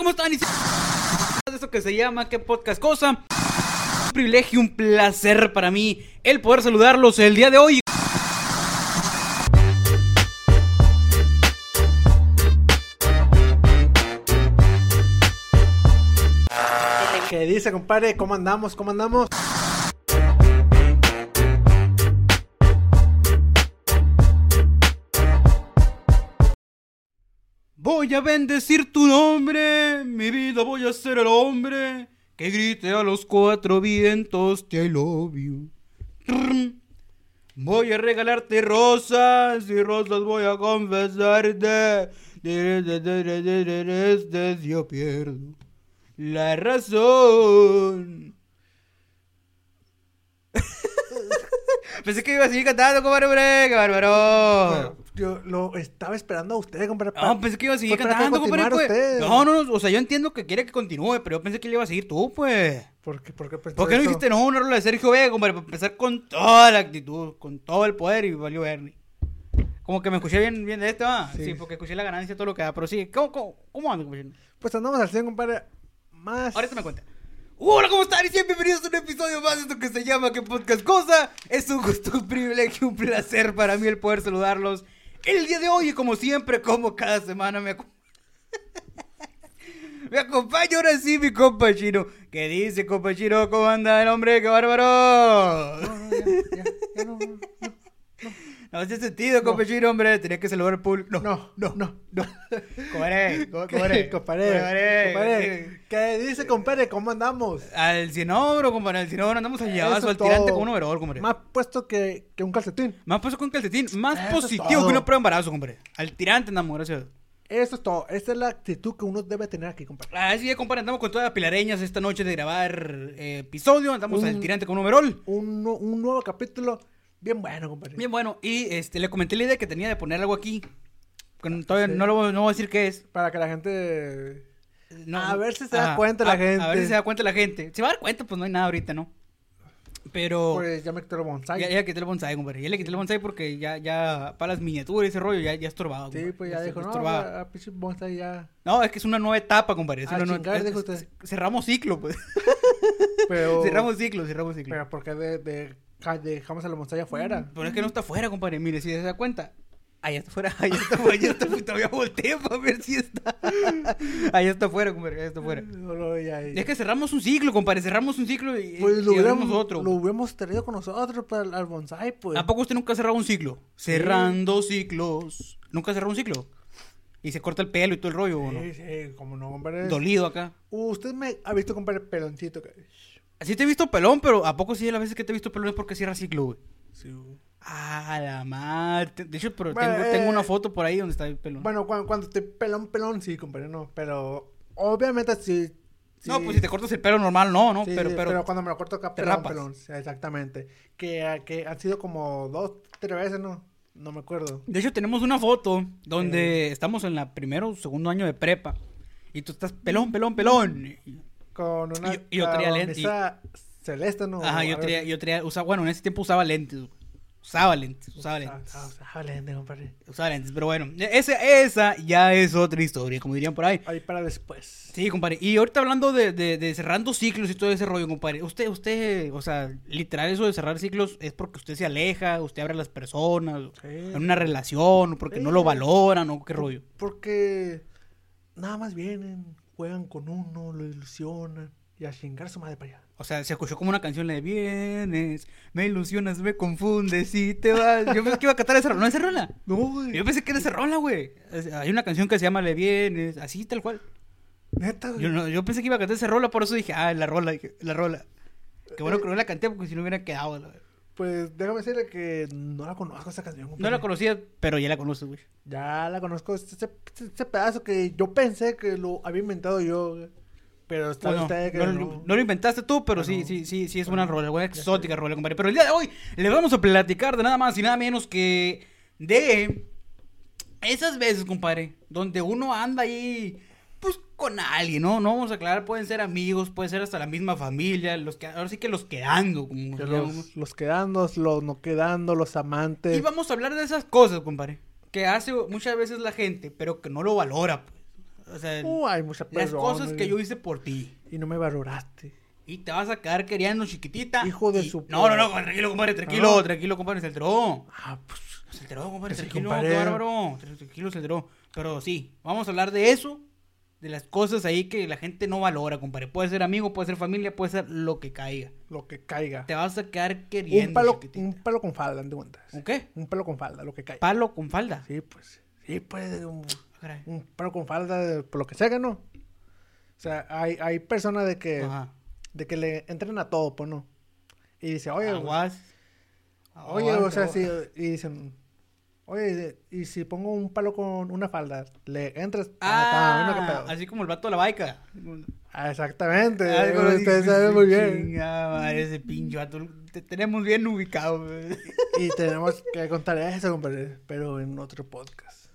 ¿cómo están? De eso que se llama ¿Qué podcast cosa? Un privilegio, un placer para mí el poder saludarlos el día de hoy. ¿Qué dice, compadre? ¿Cómo andamos? ¿Cómo andamos? Voy a bendecir tu nombre, mi vida voy a ser el hombre que grite a los cuatro vientos te I love. Voy a regalarte rosas y rosas voy a confesarte. Yo pierdo la razón. Pensé que iba a seguir cantando, compadre, hombre, qué bárbaro. Yo lo estaba esperando a usted, compadre. No, pensé que iba a seguir cantando, compadre. Pues. No, no, no, o sea, yo entiendo que quiere que continúe, pero yo pensé que le iba a seguir tú, pues. ¿Por qué, por qué pensó ¿Por qué no dijiste no una rola de Sergio Vega, compadre? Para empezar con toda la actitud, con todo el poder y valió Bernie. Como que me escuché bien, bien de esto, ¿ah? Sí. Sí. porque escuché la ganancia, todo lo que da, pero sí, ¿cómo, cómo, cómo anda, compadre? Pues andamos al 100, compadre. Más. Ahorita me cuenta. Hola, ¿cómo están? Y bienvenidos a un episodio más de esto que se llama ¿Qué podcast cosa? Es un gusto, un privilegio, un placer para mí el poder saludarlos. El día de hoy, como siempre, como cada semana, me, acu- me acompaña ahora sí mi compa chino. ¿Qué dice, compa? ¿Cómo anda el hombre? ¡Qué bárbaro! No, no, no, no, No hace sentido, compa chino, hombre. Tenía que saludar al público. No, no, no, no, no. Compadre, co- ¿Qué, compadre, compadre? ¿Qué dice, compadre? ¿Cómo andamos? Al cinobro, compadre, al cinobro andamos allá, al tirante con un overol, compadre. Más puesto que, que un calcetín. Más puesto con calcetín, más Eso positivo que una prueba de embarazo, compadre. Al tirante andamos, gracias. Eso es todo. Esa es la actitud que uno debe tener aquí, compadre. Así es, compadre, andamos con todas las pilareñas esta noche de grabar eh, episodio. Andamos Un- al tirante con un overol. Un, un nuevo capítulo bien bueno, compadre. Bien bueno. Y este, le comenté la idea que tenía de poner algo aquí. Que todavía Sí. no, lo, no voy a decir qué es. Para que la gente... No, A ver si se da cuenta la a- A ver gente. si se da cuenta la gente. Se va a dar cuenta, pues no hay nada ahorita, ¿no? Pero... Pues ya me quitó el bonsai. Ya, ya quité el bonsai, compadre. Ya le quité el bonsai porque ya, ya, para las miniaturas y ese rollo, ya, ya estorbaba. Sí, compadre. pues ya est- dijo, no, estorbaba. a pinche bonsai ya... No, es que es una nueva etapa, compadre. Es A una nueva- chingar, es-. Cerramos ciclo, pues. Pero... cerramos ciclo, cerramos ciclo. Pero ¿por qué de, de- dejamos el bonsai afuera? Pero es que no está afuera, compadre. Mire, si se da cuenta. Ahí está afuera, ahí está afuera, ahí está afuera. Todavía volteé para ver si está. Ahí está afuera, compadre, ahí está afuera. Ya- Es que cerramos un ciclo, compadre. Cerramos un ciclo y, Pues lo hubiéramos, otro. lo hubiéramos traído con nosotros para el, bonsai, pues. ¿A poco usted nunca ha cerrado un ciclo? Cerrando ciclos. ¿Nunca ha cerrado un ciclo? Y se corta el pelo y todo el rollo, ¿o no? Sí, sí, como no, compadre. Dolido acá. Usted me ha visto, compadre, peloncito. Que... Así te he visto pelón, pero ¿a poco sí de las veces que te he visto pelón es porque cierra ciclo, güey? Sí. Ah, la madre. De hecho, pero Bueno, tengo, eh, tengo una foto por ahí donde está el pelón. Bueno, cuando, cuando estoy pelón, pelón, sí, compadre, no. Pero obviamente sí. sí no, pues si te cortas el pelo normal, no, no. sí, pero, sí, pero, cuando me lo corto acá, pelón, rapas. pelón. sí, exactamente. Que, que han sido como dos, tres veces, ¿no? No me acuerdo. De hecho, tenemos una foto donde Eh. estamos en la primero o segundo año de prepa. Y tú estás pelón, pelón, pelón. Y- Con una Y- y yo traía lente, y- camisa celeste, ¿no? Ajá, yo traía, yo traía, usaba, bueno, en ese tiempo usaba lentes. Usaba lentes, usaba lentes. usaba- usaba lente, compadre. Usaba lentes, pero bueno, ese, esa ya es otra historia, como dirían por ahí. Ahí para después. Sí, compadre. Y ahorita hablando de, de, de cerrando ciclos y todo ese rollo, compadre. Usted, usted, o sea, literal eso de cerrar ciclos es porque usted se aleja, usted abre a las personas, Sí. en una relación, porque no lo valoran, o qué rollo. Porque nada más vienen, juegan con uno, lo ilusionan y a chingar su madre para allá. O sea, se escuchó como una canción la de vienes, me ilusionas, me confundes y te vas. Yo pensé que iba a cantar esa rola, no esa rola. No, güey. Yo pensé que era esa rola, güey. Hay una canción que se llama Le vienes, así tal cual. Neta, güey. Yo, no, yo pensé que iba a cantar esa rola, por eso dije, ah, la rola, la rola. Qué bueno que no la canté porque si no hubiera quedado. la verdad. Pues déjame decirle que no la conozco esa canción. No la conocía, pero ya la conoces, güey. Ya la conozco. Ese, pedazo que yo pensé que lo había inventado yo. Pero está Bueno, usted que no, no. no lo inventaste tú, pero sí, sí, sí, sí es Bueno, una rola, una exótica rola, compadre. Pero el día de hoy le vamos a platicar de nada más y nada menos que de esas veces, compadre, donde uno anda ahí, con alguien, ¿no? No vamos a aclarar, pueden ser amigos, puede ser hasta la misma familia, los que, ahora sí que los quedando, como Que los, los quedando, los no quedando, los amantes. Y vamos a hablar de esas cosas, compadre, que hace muchas veces la gente, pero que no lo valora, pues. O sea, Uh, hay mucha las cosas que güey. yo hice por ti. Y no me valoraste. Y te vas a quedar queriendo, chiquitita. Hijo de y- su- No, no, no, tranquilo, compadre, tranquilo, Ah. tranquilo, compadre, se alteró. Ah, pues. Se alteró, compadre, Ese tranquilo, compadre. bárbaro. Tranquilo, se alteró. Pero sí, vamos a hablar de eso, de las cosas ahí que la gente no valora, compadre. Puede ser amigo, puede ser familia, puede ser lo que caiga. Lo que caiga. Te vas a quedar queriendo, Un palo, chiquitita. un palo con falda, ¿te cuentas? ¿Un qué? Un palo con falda, lo que caiga. Palo con falda. Sí, pues. Sí, pues. Un, un palo con falda, de- por lo que sea que no. O sea, hay, hay personas de que, Ajá. de que le entran a todo, pues no. Y dice, oye, pues, Aguas. oye, Aguas, o sea, aguas. si, y dicen, oye, y si pongo un palo con una falda, le entras. Ah, bueno, qué pedo. así como el vato de la baica. Ah, exactamente. Algo así, Ustedes saben muy bien. Chinga madre, ese pinche vato. Te tenemos bien ubicado. Y tenemos que contar eso, compadre, pero en otro podcast.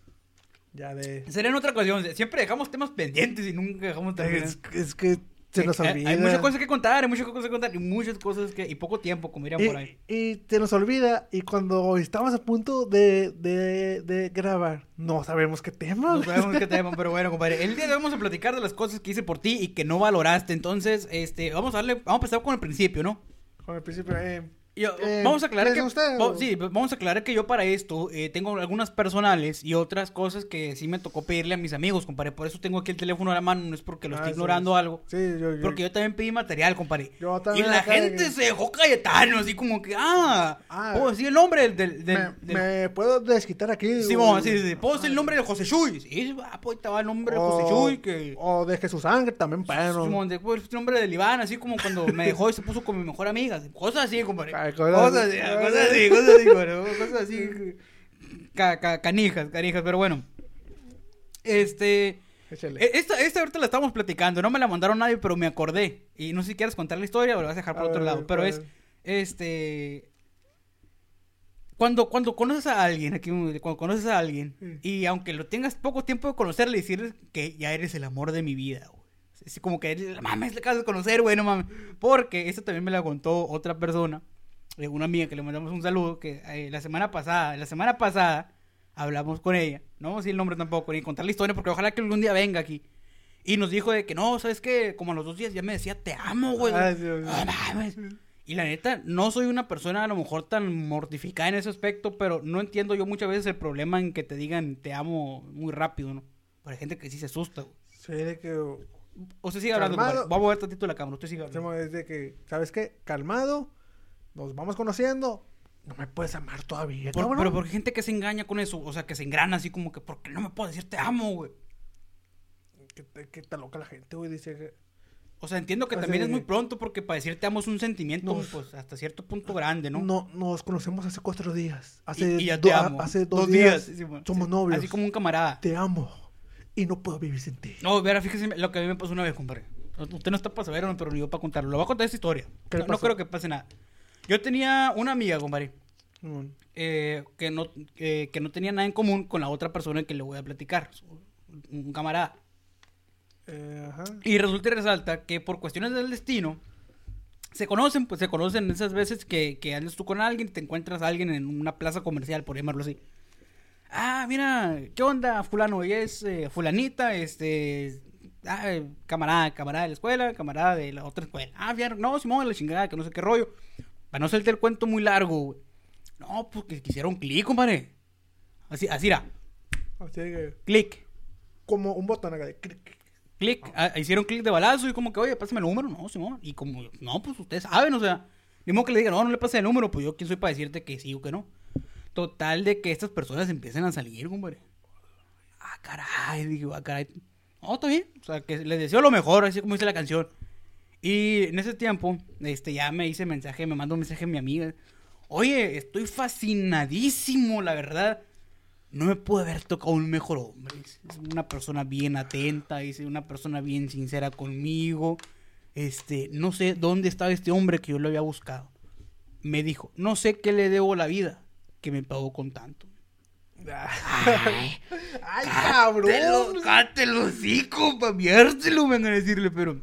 Ya de... Será en otra ocasión. Siempre dejamos temas pendientes y nunca dejamos terminar. Es, es que se nos Hay- olvida. Hay muchas cosas que contar, hay muchas cosas que contar y muchas cosas que. Y poco tiempo, como dirían por ahí. y, y se nos olvida. Y cuando estamos a punto de, de, de grabar, no sabemos qué tema. No sabemos qué tema, pero bueno, compadre. El día de hoy vamos a platicar de las cosas que hice por ti y que no valoraste. Entonces, este, vamos a darle, vamos a empezar con el principio, ¿no? Con el principio, eh, Yo- Eh, vamos a aclarar ¿qué que va- sí, vamos a aclarar que yo para esto eh, tengo algunas personales y otras cosas que sí me tocó pedirle a mis amigos, compadre. Por eso tengo aquí el teléfono a la mano, no es porque lo Ah, estoy sí, ignorando sí. algo. Sí, yo, yo. Porque yo también pedí material, compadre. Yo Y también la acá gente de- se dejó Cayetano, así como que, ah, Ah. puedo decir el nombre del... del, del- me, del- me puedo desquitar aquí. Simón, o- sí, sí, sí. Puedo decir el nombre de José Chuy. Sí, ah, pues estaba el nombre de José Chuy, que... o de Jesús Ángel también, bueno. Simón, de- pues, el nombre del Iván, así como cuando me dejó y se puso con mi mejor amiga. Cosas así, compadre. Cosas, así, cosas así, cosas así, Cosas así. ca- ca- canijas, canijas, pero bueno. Este. Échale. e- Esta, esta ahorita la estábamos platicando, no me la mandaron nadie, pero me acordé. Y no sé si quieres contar la historia o la vas a dejar por A otro ver, lado. Pero es, ver. este... Cuando, cuando conoces a alguien, aquí, cuando conoces a alguien, y aunque lo tengas poco tiempo de conocerle, decirle que ya eres el amor de mi vida, güey. Es como que, mames, le acabas de conocer, güey, no mames. Porque esto también me la contó otra persona, eh, una amiga que le mandamos un saludo, que eh, la semana pasada, la semana pasada, hablamos con ella. No vamos a decir el nombre tampoco, ni contar la historia, porque ojalá que algún día venga aquí. Y nos dijo de que no, ¿sabes qué? Como a los dos días ya me decía, te amo, güey. Ay, mames. Y la neta, no soy una persona a lo mejor tan mortificada en ese aspecto, pero no entiendo yo muchas veces el problema en que te digan te amo muy rápido, ¿no? Hay gente que sí se asusta, güey. Sí, de que... O sea, sigue hablando. Voy a mover tantito la cámara, usted sigue hablando. Es de que, ¿sabes qué? Calmado, nos vamos conociendo. No me puedes amar todavía, Por- pero porque gente que se engaña con eso, o sea, que se engrana así como que, ¿por qué no me puedo decir te amo, güey? Te- que está loca la gente, güey. Dice que... O sea, entiendo que O sea, también es muy pronto porque para decir te amo es un sentimiento, No. pues, hasta cierto punto grande, ¿no? No, nos conocemos hace cuatro días. Hace, y, ya do- te a- amo. hace dos, días, sí, bueno, somos sí. novios. Así como un camarada. Te amo. Y no puedo vivir sin ti. No, verá, fíjese lo que a mí me pasó una vez, compadre. Usted no está para saberlo, pero yo para contarlo. Lo voy a contar esta historia. ¿Qué No, creo que pase nada. Yo tenía una amiga, compadre, eh, que, no, eh, que no tenía nada en común con la otra persona que le voy a platicar. Un camarada. Eh, ajá. Y resulta y resalta que por cuestiones del destino, se conocen, pues se conocen esas veces que, que andas tú con alguien y te encuentras a alguien en una plaza comercial, por llamarlo así. Ah, mira, ¿qué onda, fulano? Ella es eh, fulanita, este... Ah, eh, camarada, camarada de la escuela, camarada de la otra escuela. Ah, no, Simón, la chingada, que no sé qué rollo. Para no hacerte el cuento muy largo, güey. No, pues que quisieron clic, compadre. Así, así era, Así que, clic. como un botón acá de clic. clic, ah, hicieron clic de balazo y como que, oye, pásame el número, no, Simón. Y como, no, pues ustedes saben, o sea, ni modo que le digan, no, no le pase el número, pues yo quién soy para decirte que sí o que no. Total de que estas personas empiezan a salir, compadre. Ah, caray, digo, ah, caray. No, está bien, o sea, que les deseo lo mejor, así como dice la canción. Y en ese tiempo, este, ya me hice mensaje, me mandó un mensaje a mi amiga. Oye, estoy fascinadísimo, la verdad. No me puede haber tocado un mejor hombre. Es una persona bien atenta, es una persona bien sincera conmigo. Este, no sé dónde estaba este hombre que yo lo había buscado. Me dijo, no sé qué le debo la vida que me pagó con tanto. Ay, ¡Ay, cabrón! cátelo, sí, compa, viértelo, vengan a decirle, pero.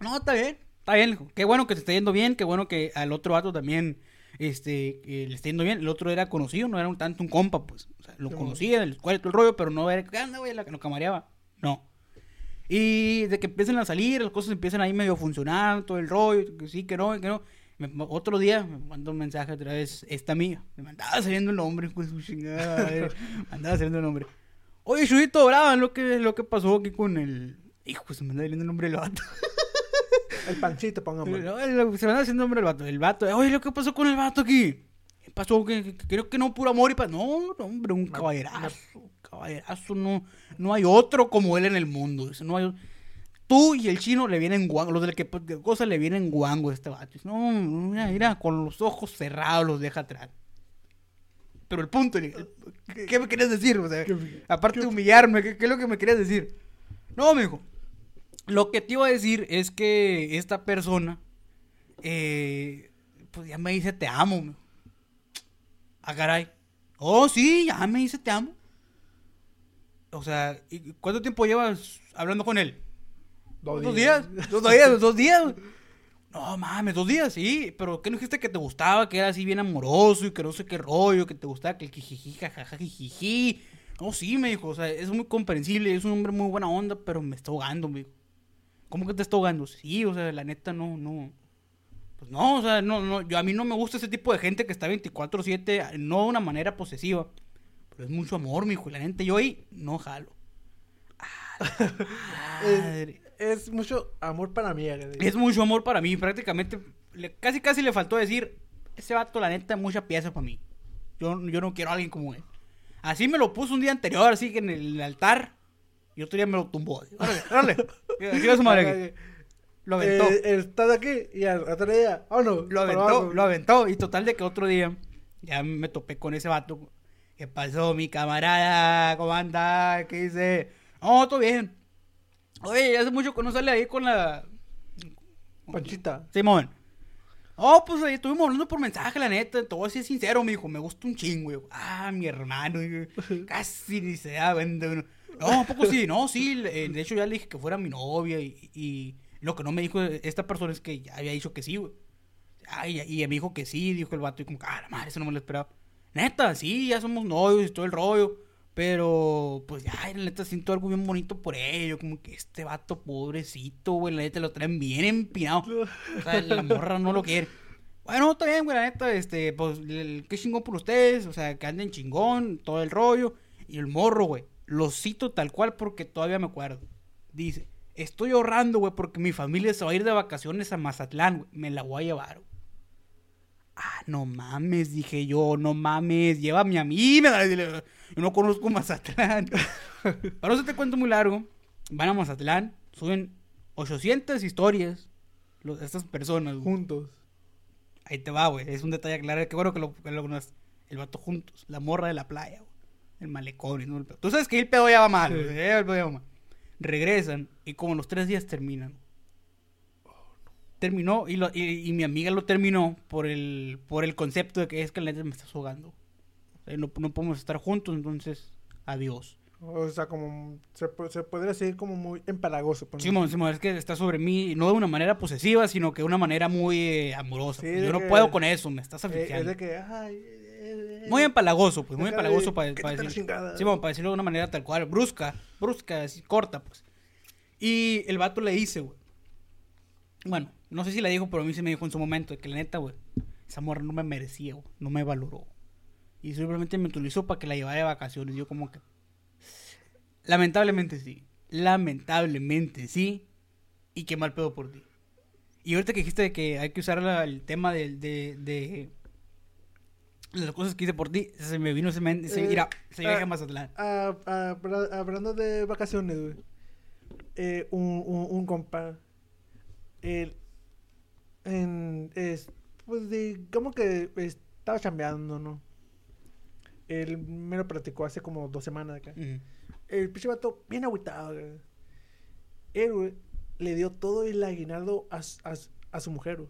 No, está bien, está bien. Qué bueno que te está yendo bien, qué bueno que al otro vato también este, eh, le está yendo bien. El otro era conocido, no era un tanto un compa, pues. O sea, lo conocía de la escuela y todo el rollo, pero no era. ¿Qué anda, güey? Nos camareaba. No. Y de que empiecen a salir, las cosas empiezan ahí medio a funcionar, todo el rollo, que sí, que no, que no. Me- otro día me mandó un mensaje otra vez, esta amiga. Me mandaba saliendo el nombre, pues su chingada. Me andaba saliendo el nombre. Oye, Chuyito, brava, lo que, lo que pasó aquí con el. Hijo, se me anda saliendo el nombre del vato. El pancito, pongamos. El- se me anda haciendo el nombre del vato. El vato, oye, lo que pasó con el vato aquí. ¿Qué pasó? Que, creo que no, puro amor y paz. No, no, hombre, un caballerazo. Caballerazo, no, no hay otro como él en el mundo. No hay, tú y el chino le vienen guango. Los de la que de cosas le vienen guango a este vato. No, mira, mira, con los ojos cerrados los deja atrás. Pero el punto, el- el- ¿qué me querías decir? O sea, ¿Qué- aparte de humillarme, ¿qué, qué es lo que me querías decir? No, mijo. Lo que te iba a decir es que esta persona, eh, pues ya me dice te amo. Ah, caray. Oh, sí, ya me dice te amo. O sea, ¿y ¿cuánto tiempo llevas hablando con él? Dos, días. Dos días, dos días. No mames, dos días, sí. Pero ¿qué no dijiste que te gustaba? Que era así bien amoroso y que no sé qué rollo, que te gustaba que el jijiji, jajaja, jijiji. No, sí, me dijo. O sea, es muy comprensible, es un hombre muy buena onda, pero me está ahogando, me dijo. ¿Cómo que te está ahogando? Sí, o sea, la neta no, no. Pues no, o sea, no, no. Yo, a mí no me gusta ese tipo de gente que está 24-7, no de una manera posesiva. Pero es mucho amor, mijo. Y la neta, yo ahí no jalo. Es mucho amor para mí. Es mucho amor para mí. Prácticamente, le- casi casi le faltó decir, ese vato, la neta, es mucha pieza para mí. Yo, yo no quiero a alguien como él. Así me lo puso un día anterior, así que en el altar. Y otro día me lo tumbó. Órale, órale. Aquí va su madre aquí. Lo aventó. Eh, estás aquí y al otro día, oh no, Lo aventó, lo aventó. Y total de que otro día ya me topé con ese vato. ¿Qué pasó, mi camarada? ¿Cómo anda? ¿Qué dice? No, todo bien. Oye, hace mucho que no sale ahí con la... Panchita. Simón. Oh, pues ahí estuvimos hablando por mensaje, la neta. Te voy a ser sincero, me dijo. Me gusta un chingo. Yo, ah, mi hermano. yo, casi ni se da cuenta. No, ¿a poco sí? No, sí. eh, De hecho, ya le dije que fuera mi novia. Y, y lo que no me dijo esta persona es que ya había dicho que sí, güey. Ay, y me dijo que sí, dijo el vato. Y como, ah, la madre, eso no me lo esperaba. Neta, sí, ya somos novios y todo el rollo. Pero, pues ya, la neta, siento algo bien bonito por ello. Como que este vato, pobrecito, güey, la neta lo traen bien empinado. O sea, la morra no lo quiere. Bueno, está bien, güey, la neta, este, pues, qué chingón por ustedes. O sea, que anden chingón, todo el rollo. Y el morro, güey, lo cito tal cual porque todavía me acuerdo. Dice, estoy ahorrando, güey, porque mi familia se va a ir de vacaciones a Mazatlán, güey. Me la voy a llevar. Ah, no mames, dije yo, no mames, llévame a mí, yo no conozco Mazatlán. Para no te cuento muy largo, van a Mazatlán, suben 800 historias, los- estas personas, güey. Juntos. Ahí te va, güey, es un detalle claro, qué bueno que lo, que lo. El vato juntos, la morra de la playa, güey. El malecón y no el pedo. Tú sabes que el pedo ya va mal, Sí. güey, ya el pedo ya va mal. Regresan y como los tres días terminan. Terminó y, lo- y, y mi amiga lo terminó por el, por el concepto de que es que la neta me estás ahogando. O sea, no, no podemos estar juntos, entonces, adiós. O sea, como se, se podría decir como muy empalagoso. pues, ¿no? Simón, Simón, es que está sobre mí, no de una manera posesiva, sino que de una manera muy eh, amorosa. Sí, Yo no que- puedo con eso, me estás Eh, es asfixiando. de que, ay, Muy empalagoso, pues, muy empalagoso para, para decir. Simón, para decirlo de una manera tal cual, brusca, brusca, así, corta, pues. Y el vato le dice, güey. Bueno, no sé si le dijo, pero a mí se me dijo en su momento, que la neta, güey, esa morra no me merecía, güey, no me valoró. Y simplemente me utilizó para que la llevara de vacaciones. Yo como que... Lamentablemente sí. Lamentablemente sí. Y qué mal pedo por ti. Y ahorita que dijiste que hay que usar la- el tema de, de, de las cosas que hice por ti, se me vino ese, men- ese- Eh, mira, se ah, a Mazatlán. Habla- hablando de vacaciones, güey. Eh, un, un, un compa. Él. En, es, pues digamos que estaba chambeando, ¿no? Él me lo platicó hace como dos semanas acá. El pinche vato, bien agüitado, güey. Él, güey, le dio todo el aguinaldo a, a, a su mujer, güey.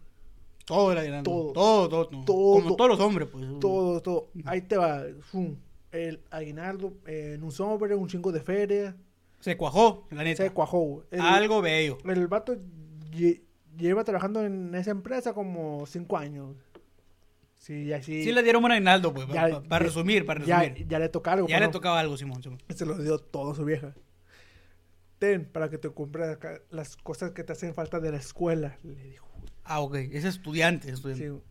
Todo era grande. Todo. Todo, todo, todo. Todo. Como todos los hombres, pues. Todo, todo. Ahí te va. fum, El aguinaldo eh, en un sobre, un chingo de feria. Se cuajó, la neta. Se cuajó. El- Algo bello. El vato lle- lleva trabajando en esa empresa como cinco años. Sí, así. Sí le dieron un aguinaldo, pues. Ya- Para, ya- resumir, para ya, resumir. ya le toca algo. Ya pues, le ¿no? tocaba algo, Simón. Simón. Se lo dio todo a su vieja. ten, para que te compres las cosas que te hacen falta de la escuela, le dijo. Ah, ok. Es estudiante. estudiante. Sí.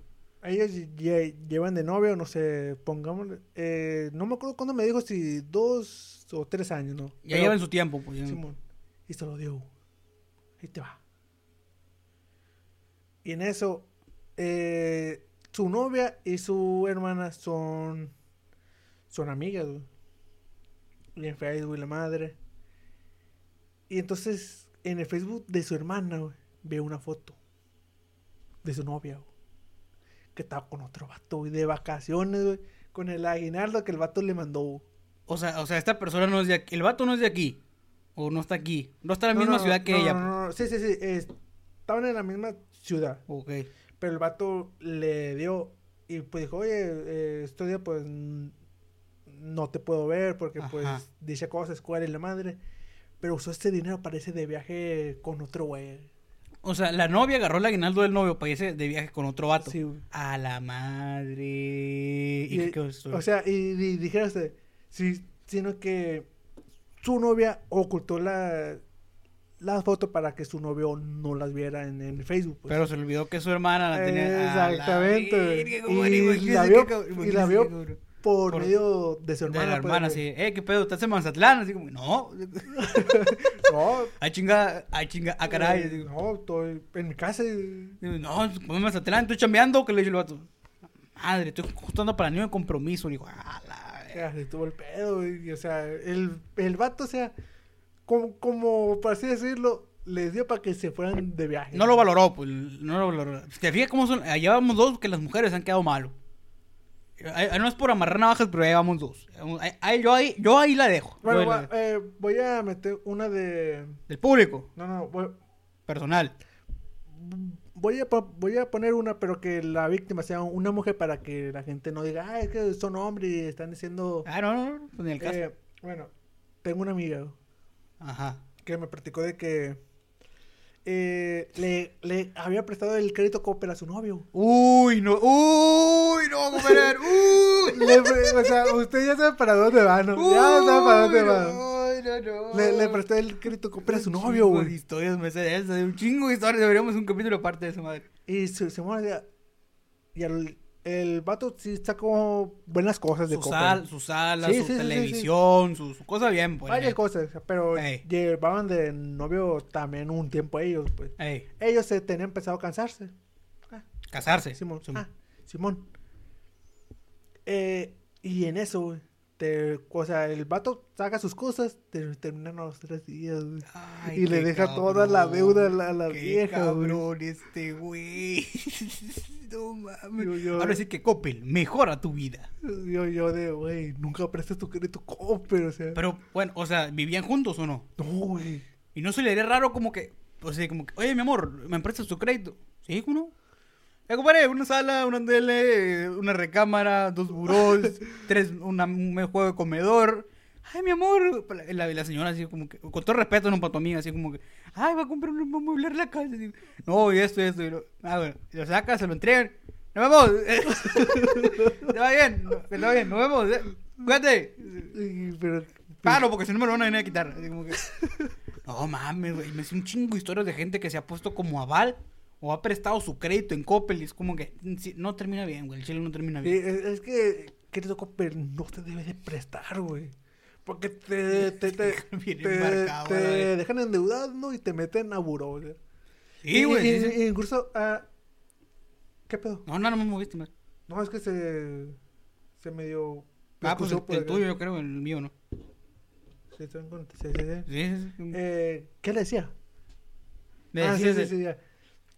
Ellos lle- llevan de novio, no sé, pongamos, eh, no me acuerdo cuándo me dijo si dos o tres años, ¿no? Ya Pero- llevan su tiempo. Pues. Simón. Y se lo dio. Ahí te va. Y en eso, eh, su novia y su hermana son, son amigas, güey. Y en Facebook y la madre. Y entonces, en el Facebook de su hermana, güey, ve una foto de su novia, güey, que estaba con otro vato, güey, de vacaciones, güey, con el aguinaldo que el vato le mandó. güey. O sea, o sea, esta persona no es de aquí. El vato no es de aquí. O no está aquí. No está en la No, misma no, ciudad que no, ella. no, no, no. Sí, sí, sí. es- estaban en la misma ciudad. Ok. Pero el vato le dio y pues dijo, oye, eh, este día pues no te puedo ver porque Ajá. pues dice cosas, escuela y la madre. Pero usó este dinero parece de viaje con otro güey. O sea, la novia agarró el aguinaldo del novio para irse de viaje con otro vato. Sí, güey. A la madre. ¿Y, Y- qué quedó esto? O sea, y, y dijeras, sí, sino que su novia ocultó la, la foto para que su novio no las viera en, en Facebook. pues. Pero se olvidó que su hermana la tenía. la Exactamente, ¿cómo Y la vio- y la vio. Por, por- medio de su De hermana. la pues, hermana, güey. sí. Eh, ¿qué pedo? ¿Estás en Mazatlán? Así como, no. No, Ay, chinga, ay, chinga, ah, caray. no, estoy en mi casa. y- no, pues en Mazatlán, estoy chambeando. que le dice el vato? Madre, estoy juntando para niño de compromiso. Digo, ah, la se tuvo el pedo, y, o sea, el, el vato, o sea, como, como, por así decirlo, les dio para que se fueran de viaje. No lo valoró, pues, no lo valoró. ¿Te fijas cómo son? Allá vamos dos que las mujeres han quedado malos. No es por amarrar navajas, pero ahí vamos dos. Ahí- yo, ahí, yo ahí la dejo. Bueno, va- eh, voy a meter una de... Del público, No, no, voy, personal. voy, a, voy a poner una, pero que la víctima sea una mujer para que la gente no diga, ah, es que son hombres y están diciendo... Ah, no, no, no, ni el caso. Eh, bueno, tengo una amiga Ajá. que me platicó de que eh, le, le había prestado el crédito Coppel a su novio. Uy, no, uy, no, compadre. Uy. Le o sea, usted ya sabe para dónde va, ¿no? ya sabe para dónde va. no, no, no. Le, le presté el crédito Coppel a su novio, güey. historias me sé de un chingo de historias. Deberíamos un capítulo aparte de esa madre. Y se, se muere. Y el, el vato sí sacó buenas cosas de Su, sal, su sala, Sí, su sí, sí, televisión, Su, su cosa bien, pues. Varias cosas, pero Ey. llevaban de novio también un tiempo ellos, pues. Ey, Ellos se tenían empezado a cansarse. casarse. Simón. Simón. Ah, Simón. Eh, y en eso, güey, te, o sea, el vato saca sus cosas, te, terminan los tres días, güey. Ay, y le deja toda la deuda a la, a la Qué vieja, güey. cabrón este güey. no mames. Yo- yo- Ahora sí que Coppel, mejora tu vida. Yo, yo de, güey, nunca prestes tu crédito Coppel, o sea. Pero, bueno, o sea, ¿vivían juntos o no? no, güey. Y no se le haría raro como que, o sea, como que, oye, mi amor, ¿me prestas tu crédito? Sí, ¿cómo no? Eh, compadre, una sala, una tele, una recámara, dos burós, tres, una, un juego de comedor. Ay, mi amor. La, la señora así como que, con todo respeto, no para tu amiga, así como que, ay, va a comprar un mueblar la casa. No, y esto, y esto. Y lo, ah, bueno, lo saca, se lo entregan. Nos vemos. Te va bien, no, te va bien, nos vemos. eh. Cuídate. Pero, Palo, porque si no me lo van a venir a quitar. Así como que... No mames, güey. Me sé un chingo de historias de gente que se ha puesto como aval o ha prestado su crédito en Coppel. Y es como que mm, no termina bien, güey. El chile no termina bien. es, es que crédito Coppel no te debe de prestar, güey. Porque te, te, te, te- dejan endeudado y te meten a buró, güey. Sí, güey. Sí, sí. incluso, ah, ¿qué pedo? No, no, no me moviste, man. No, es que se, se medio... Ah, pues el, tuyo, yo creo, el mío, ¿no? Sí, sí, sí, sí. Eh, ¿Qué le decía? Me ah, sí, sí, sí, ya.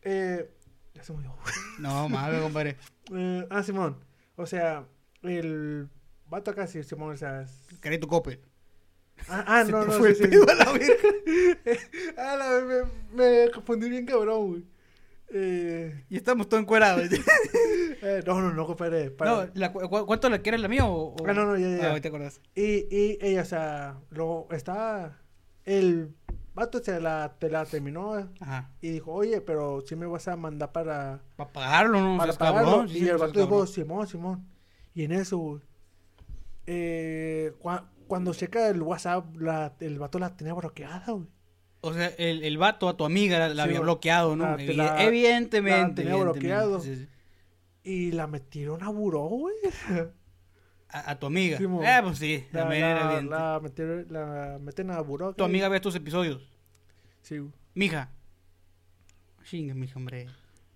Eh, ya se. No, mames, compadre. Eh, ah, Simón. O sea, el vato sí, Simón, o sea... es- Crédito Coppel. Ah, ah, no, te no, fue sí, el sí. pedo a la verga. ah, la, me, me confundí bien cabrón, güey. Eh, Y estamos todos encuerados. eh, no, no, no, compadre. para- no, la cu- cu- ¿cuánto la quieres la mía o...? o- Ah, no, no, ya, ya. Ah, te acordás. Y, y ella, o sea, lo está... El vato se la, te la terminó Ajá. y dijo, oye, pero si me vas a mandar para, Para pagarlo, ¿no? para pagarlo. cabrón, sí, y el vato dijo. Simón, Simón. Y en eso, güey, eh, cua- cuando checa el WhatsApp, la, el vato la tenía bloqueada, güey. O sea, el, el vato a tu amiga la, la Sí, había bloqueado, ¿no? La- te Evi- la- evidentemente. la tenía evidentemente, bloqueado. sí. Y la metieron a buró, güey. A, a tu amiga. Sí, eh, pues sí, La, también era la, la metieron, la meten a buró. Tu amiga ve estos episodios. Sí, güey. Mija. Chinga, mija, hombre.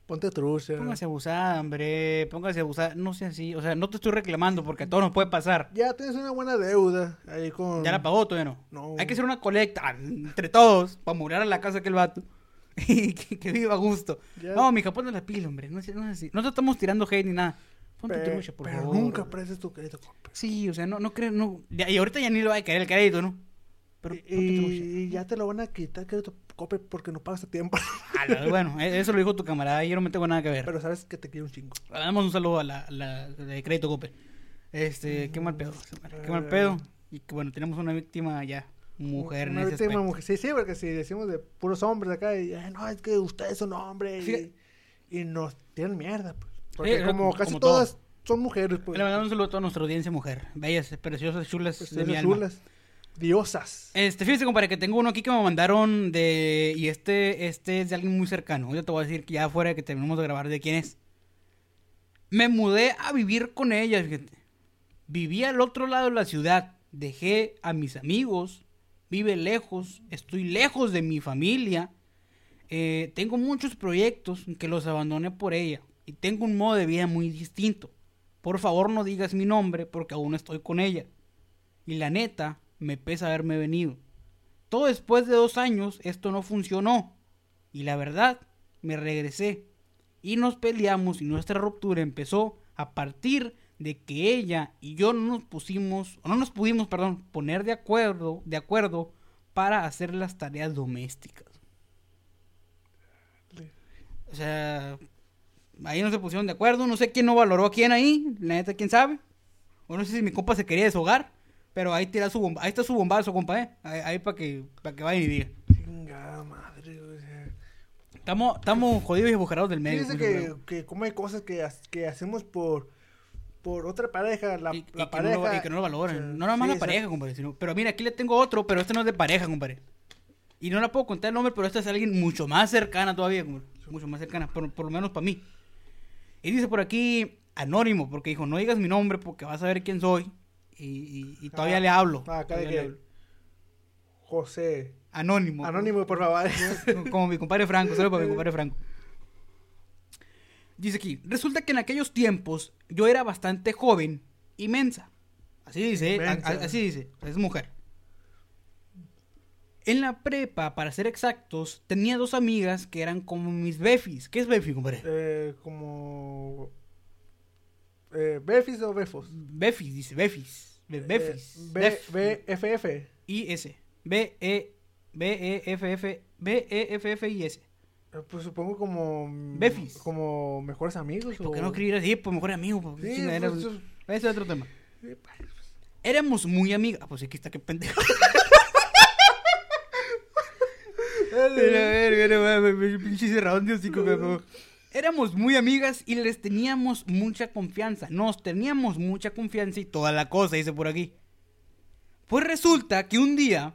Ponte trucha. Póngase abusada, hombre. Póngase abusada. No sea así. O sea, no te estoy reclamando porque a todos nos puede pasar. Ya tienes una buena deuda ahí con... Ya la pagó, todavía no. No. Hay que hacer una colecta entre todos para murar a la casa de aquel vato. Y que, que viva a gusto. Ya- No, mija, ponte la pila, hombre. No, no es así. No te estamos tirando hate ni nada. Ponte Pe- trucha, por pero favor. nunca prestes tu crédito, compa. Sí, o sea, no, no creo, no. y ahorita ya ni le va a caer el crédito, ¿no? Pero Y, ya te lo van a quitar crédito, cope, porque no pagas a tiempo. Ah, bueno, e- eso lo dijo tu camarada y yo no me tengo nada que ver. Pero sabes que te quiero un chingo. Le damos un saludo a la, la de Crédito Cope. Este, qué mal pedo. Qué mal pedo. Y que bueno, tenemos una víctima ya, mujer en Una ese víctima mujer. Sí, sí, porque si decimos de puros hombres acá, y "Ay, no, es que ustedes son hombres. Fíjate- Y, y nos tiran mierda, pues. Porque Sí, como, casi como todas son mujeres, pues. Le mandamos un saludo a toda nuestra audiencia mujer. Bellas, preciosas, chulas Pues, de mi alma. chulas, Diosas. Este, fíjese, compadre, que tengo uno aquí que me mandaron de... Y este, este es de alguien muy cercano. Yo te voy a decir que ya fuera que terminemos de grabar de quién es. Me mudé a vivir con ella, fíjate. Viví al otro lado de la ciudad. Dejé a mis amigos. Vive lejos. Estoy lejos de mi familia. Eh, tengo muchos proyectos que los abandoné por ella. Y tengo un modo de vida muy distinto. Por favor, no digas mi nombre porque aún estoy con ella. Y la neta, me pesa haberme venido. Todo después de dos años, esto no funcionó. Y la verdad, me regresé. Y nos peleamos y nuestra ruptura empezó a partir de que ella y yo no nos pusimos, o no nos pudimos, perdón, poner de acuerdo, de acuerdo para hacer las tareas domésticas. O sea, ahí no se pusieron de acuerdo, no sé quién no valoró a quién ahí, la neta, quién sabe. O no sé si mi compa se quería deshogar, pero ahí tira su bomba, ahí está su bombazo, compa, eh. Ahí, ahí para que, para que vayan y digan. Chingada madre, o sea. Estamos, estamos jodidos y agujerados del medio. Fíjese pues, que, que como hay cosas que, que hacemos por, por otra pareja, la, y, y la que no lo, pareja. y que no lo o sea, no nada más sí, la pareja, compadre. Sino, pero mira, aquí le tengo otro, pero este no es de pareja, compadre. Y no la puedo contar el nombre, pero esta es alguien mucho más cercana todavía, compadre. Mucho más cercana, por, por lo menos para mí. Y dice por aquí, anónimo, porque dijo, no digas mi nombre porque vas a ver quién soy. Y, y- y todavía Ah, le hablo. Ah, acá de que. hablo. José. Anónimo. Anónimo, por favor. Como mi compadre Franco, solo para mi compadre Franco. Dice aquí, resulta que en aquellos tiempos yo era bastante joven y mensa. Así dice. A- Mensa. a- así dice, es mujer. En la prepa, para ser exactos, tenía dos amigas que eran como mis befis. ¿Qué es befi, compadre? eh, como. Eh, ¿Befis o Befos? Befis, dice, befis. Be- Befis. Eh, B, F, F. I, S. B, E, B, E, F, F, B, E, F, F, I, S. Eh, Pues supongo como. Befis. Como mejores amigos. ¿Por o... qué no escribir así? Pues mejor amigo. pues, Sí, pues, pues. Ese es otro tema. pues, Éramos muy amigas. Ah, pues aquí está, qué pendejo. pinche cerradón de hocico, cabrón. Éramos muy amigas y les teníamos mucha confianza. Nos teníamos mucha confianza y toda la cosa, dice por aquí. Pues resulta que un día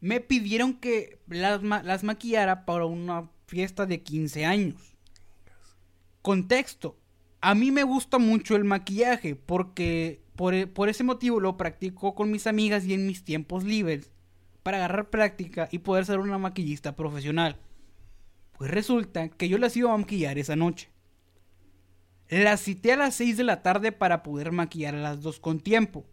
me pidieron que las, ma- las maquillara para una fiesta de 15 años. Contexto. A mí me gusta mucho el maquillaje porque por, e- por ese motivo lo practico con mis amigas y en mis tiempos libres para agarrar práctica y poder ser una maquillista profesional. Pues resulta que yo las iba a maquillar esa noche. Las cité a las 6 de la tarde para poder maquillar a las dos con tiempo.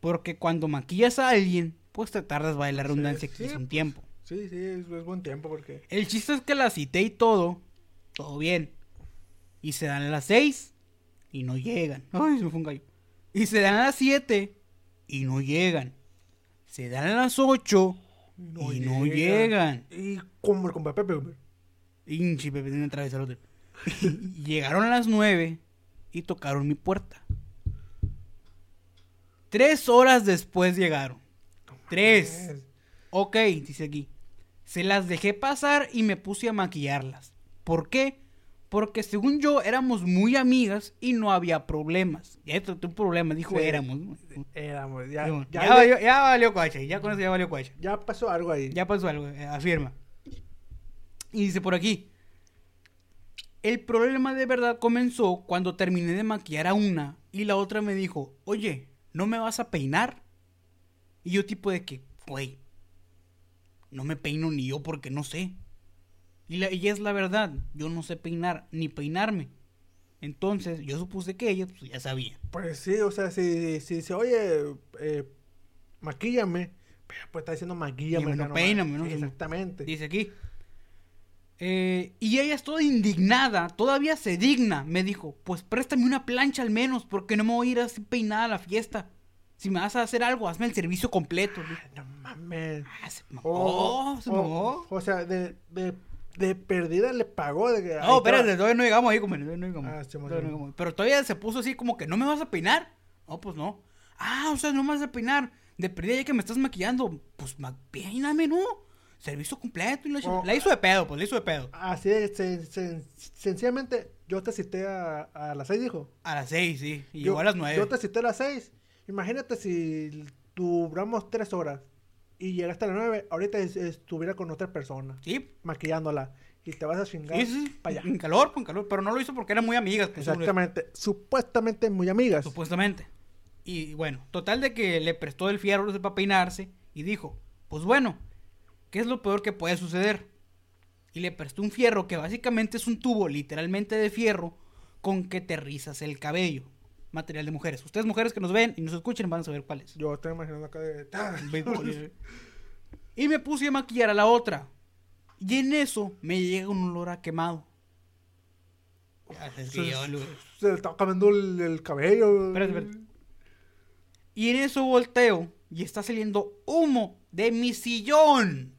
Porque cuando maquillas a alguien, pues te tardas, vaya la redundancia, Sí, que es un pues. tiempo. Sí, sí, es, es buen tiempo porque. El chiste es que la cité y todo, todo bien. Y se dan a las 6 y no llegan. Ay, se me fue un gallo. Y se dan a las 7 y no llegan. Se dan a las 8 y no llegan. Y como el compa Pepe. Inchi, Pepe, tiene. Y Llegaron a las 9 y tocaron mi puerta. Tres horas después llegaron. Tres. Ok, dice aquí. Se las dejé pasar y me puse a maquillarlas. ¿Por qué? Porque según yo éramos muy amigas y no había problemas. Ya esto es un problema, dijo Sí. éramos. ¿no? Éramos, ya, Digo, ya, ya, ya, valió, ya valió cuacha, ya con eso ya valió cuacha. pasó algo ahí. Ya pasó algo, eh, afirma. Y dice por aquí. El problema de verdad comenzó cuando terminé de maquillar a una y la otra me dijo, oye, ¿no me vas a peinar? Y yo tipo de que, güey, no me peino ni yo porque no sé. Y, la, y es la verdad, yo no sé peinar ni peinarme. Entonces yo supuse que ella pues, ya sabía. Pues sí, o sea, si, si dice, oye, eh, maquíllame, pero pues está diciendo maquíllame. Dime, o sea, no, peíname, ¿no? Sí, exactamente. Dice aquí. Eh, y ella es toda indignada, todavía se digna. Me dijo, pues préstame una plancha al menos, porque no me voy a ir así peinada a la fiesta. Si me vas a hacer algo, hazme el servicio completo. Ay, no mames. Ah, se mamó, O, se o- mamó. o sea, de, de, de perdida le pagó. De que, No, espérate, todavía no llegamos ahí, compadre, todavía no llegamos. Ah, sí, Todavía sí. no llegamos. Pero todavía se puso así como que, ¿no me vas a peinar? No, pues no. Ah, o sea, no me vas a peinar. De perdida ya que me estás maquillando, pues ma- peíname, ¿no? Servicio completo. Y la, Oh. la hizo de pedo, pues la hizo de pedo. Así es, sen- sen- sencillamente, yo te cité a, a las seis, dijo. A las seis, sí. Y Yo- llegó a las nueve. Yo te cité a las seis. Imagínate si duramos tres horas y llegaste a las nueve, ahorita es- estuviera con otra persona, Sí, maquillándola. Y te vas a chingar sí, sí. para allá. En calor, con calor. Pero no lo hizo porque eran muy amigas. pues, Exactamente. Supuestamente muy amigas. Supuestamente. Y bueno, total de que le prestó el fierro para peinarse y dijo, pues bueno, ¿qué es lo peor que puede suceder? Y le prestó un fierro que básicamente es un tubo literalmente de fierro con que te rizas el cabello. Material de mujeres. Ustedes mujeres que nos ven y nos escuchen van a saber cuál es. Yo estoy imaginando acá de... y me puse a maquillar a la otra. Y en eso me llega un olor a quemado. Se, lo- se le está cambiando el, el cabello. Espérate, espérate. Y en eso volteo y está saliendo humo de mi sillón.